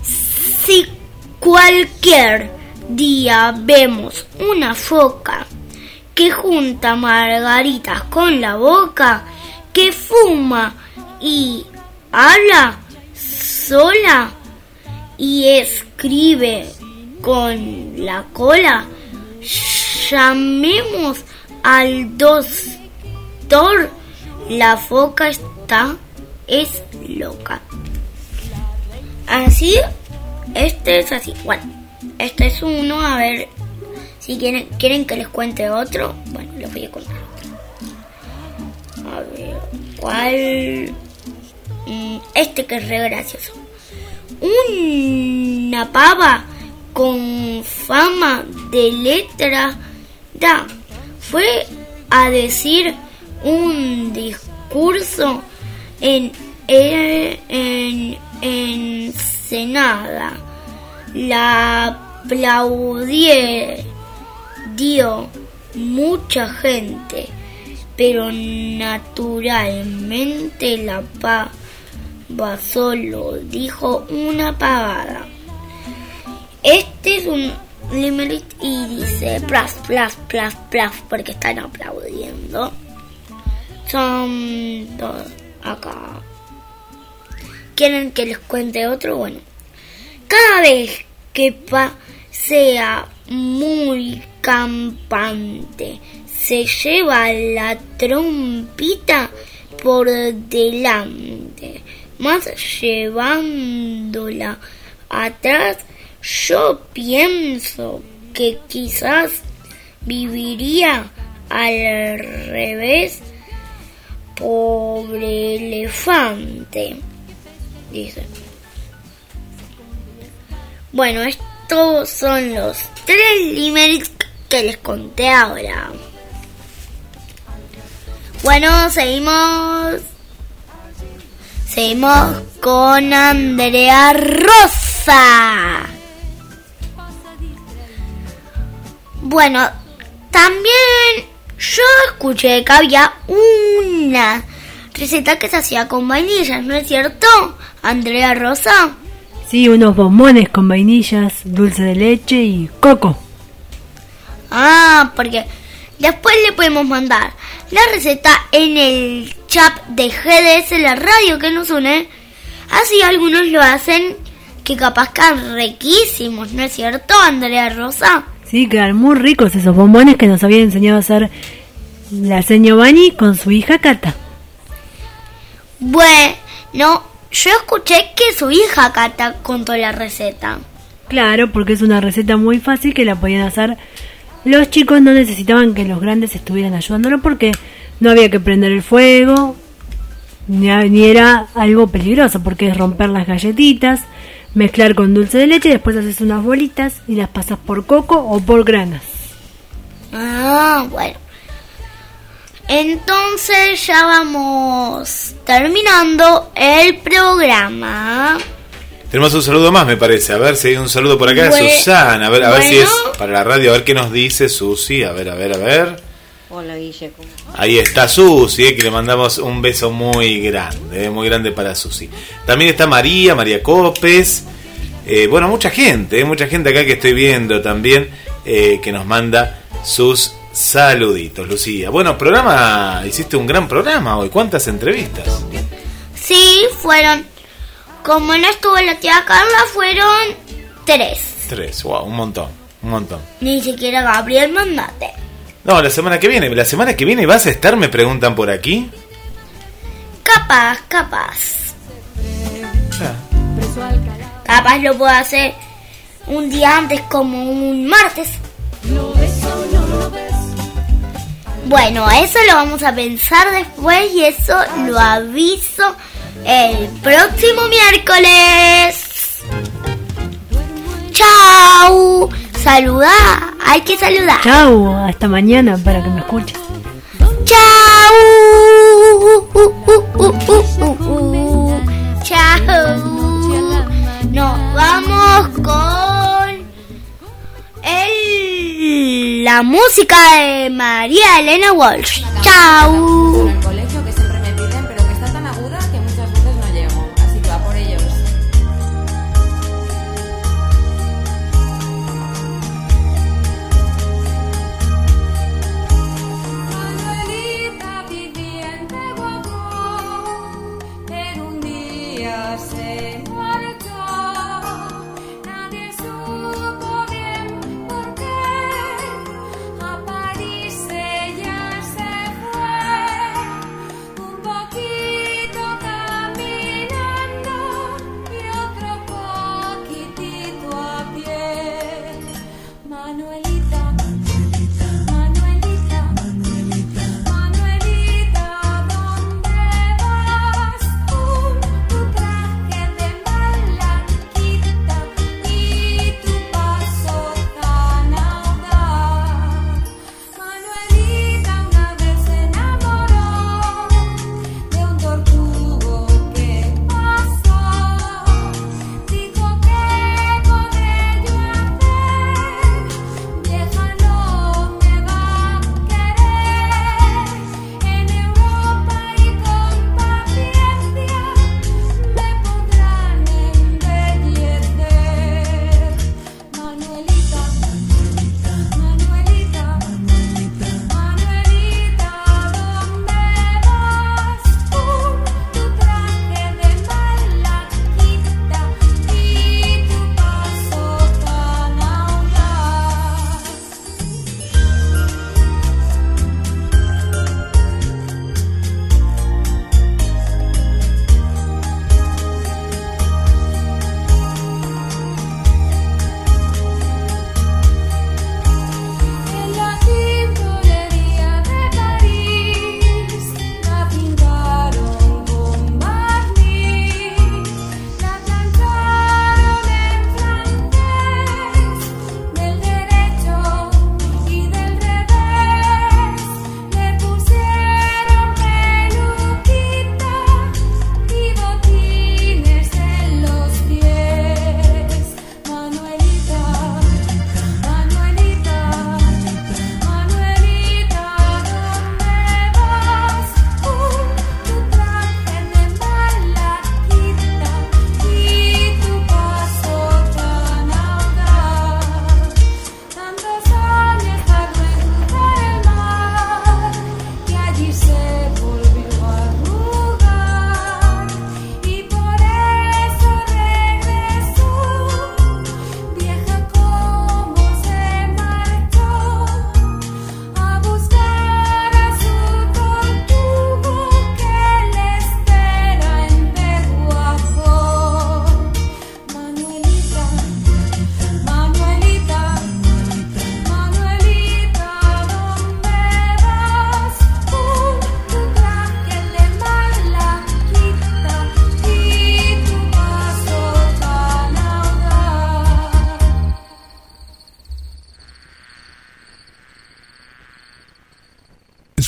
si cualquier día vemos una foca que junta margaritas con la boca, que fuma y habla sola y escribe con la cola, llamemos al doctor. La foca está es loca. Así, este es así. Bueno, este es uno. A ver si quieren, quieren que les cuente otro. Bueno, les voy a contar. A ver, ¿cuál? Mm, Este que es re gracioso. Una pava con fama de letra da fue a decir un discurso en, en, en Senada. La aplaudió dio mucha gente, pero naturalmente la pava solo dijo una pavada. Este es un limerick y dice plas, plas, plas, plas, porque están aplaudiendo. Son dos acá. ¿Quieren que les cuente otro? Bueno, cada vez que sea muy campante, se lleva la trompita por delante, más llevándola atrás, yo pienso que quizás viviría al revés. Pobre elefante, dice. Bueno, estos son los tres limericks que les conté ahora. Bueno, seguimos. Seguimos con Andrea Rosa. Bueno, también yo escuché que había una receta que se hacía con vainillas, ¿no es cierto? Andrea Rosa. Sí, unos bombones con vainillas, dulce de leche y coco. Ah, porque después le podemos mandar la receta en el chat de GDS, la radio que nos une. Así algunos lo hacen que capaz quedan riquísimos, ¿no es cierto, Andrea Rosa? Sí, quedan muy ricos esos bombones que nos había enseñado a hacer la señor Bani con su hija Cata. Bueno, yo escuché que su hija Cata contó la receta. Claro, porque es una receta muy fácil que la podían hacer. Los chicos no necesitaban que los grandes estuvieran ayudándolo porque no había que prender el fuego, ni era algo peligroso porque es romper las galletitas, mezclar con dulce de leche, después haces unas bolitas y las pasas por coco o por granas. Ah, bueno. Entonces ya vamos terminando el programa. Tenemos un saludo más, me parece. A ver si hay un saludo por acá. Bue- Susana, a ver, a ver si es para la radio. A ver qué nos dice Susi. A ver, a ver, a ver. Hola Guille, ¿cómo Ahí está Susi, eh, que le mandamos un beso muy grande, eh, muy grande para Susi. También está María, María Copes. Eh, bueno, mucha gente, eh, mucha gente acá que estoy viendo también eh, que nos manda sus saluditos, Lucía. Bueno, programa, hiciste un gran programa hoy. ¿Cuántas entrevistas? Sí, fueron. Como no estuvo la tía Carla, fueron tres. Tres, wow, un montón, un montón. Ni siquiera Gabriel Mandate. No, la semana que viene, la semana que viene vas a estar, me preguntan por aquí. Capaz, capaz. Capaz lo puedo hacer un día antes, como un martes. Bueno, eso lo vamos a pensar después y eso lo aviso el próximo miércoles. Chau. Saluda. Hay que saludar. Chau, hasta mañana para que me escuches. Chau. Chau. Nos vamos con el, la música de María Elena Walsh. Chau.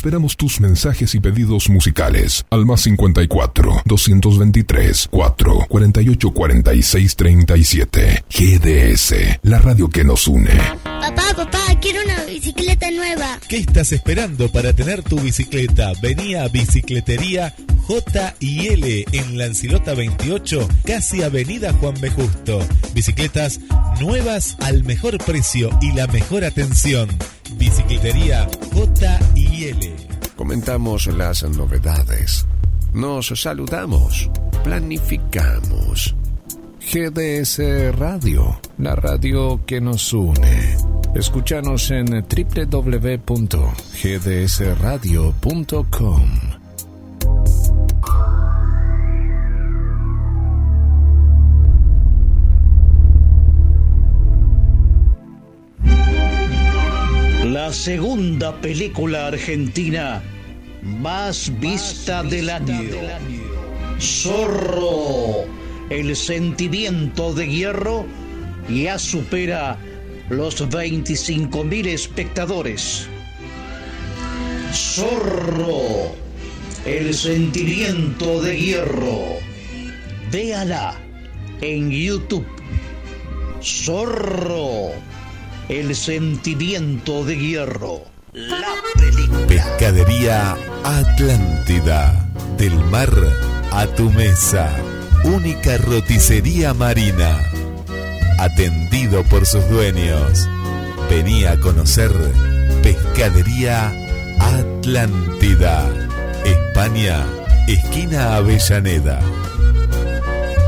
Esperamos tus mensajes y pedidos musicales al más 54 223 4 48 46 37. GDS, la radio que nos une. Papá, papá, quiero una bicicleta nueva. ¿Qué estás esperando para tener tu bicicleta? Vení a Bicicletería J y L en Lancilota 28, casi Avenida Juan B. Justo. Bicicletas nuevas al mejor precio y la mejor atención. Bicicletería J y Comentamos las novedades. Nos saludamos. Planificamos. GDS Radio, la radio que nos une. Escúchanos en www.gdsradio.com. La segunda película argentina más vista del año. Zorro, el sentimiento de hierro ya supera los 25.000 espectadores. Zorro, el sentimiento de hierro. Véala en YouTube. Zorro, el sentimiento de hierro. La película. Pescadería Atlántida. Del mar a tu mesa. Única roticería marina. Atendido por sus dueños. Venía a conocer Pescadería Atlántida. España, esquina Avellaneda.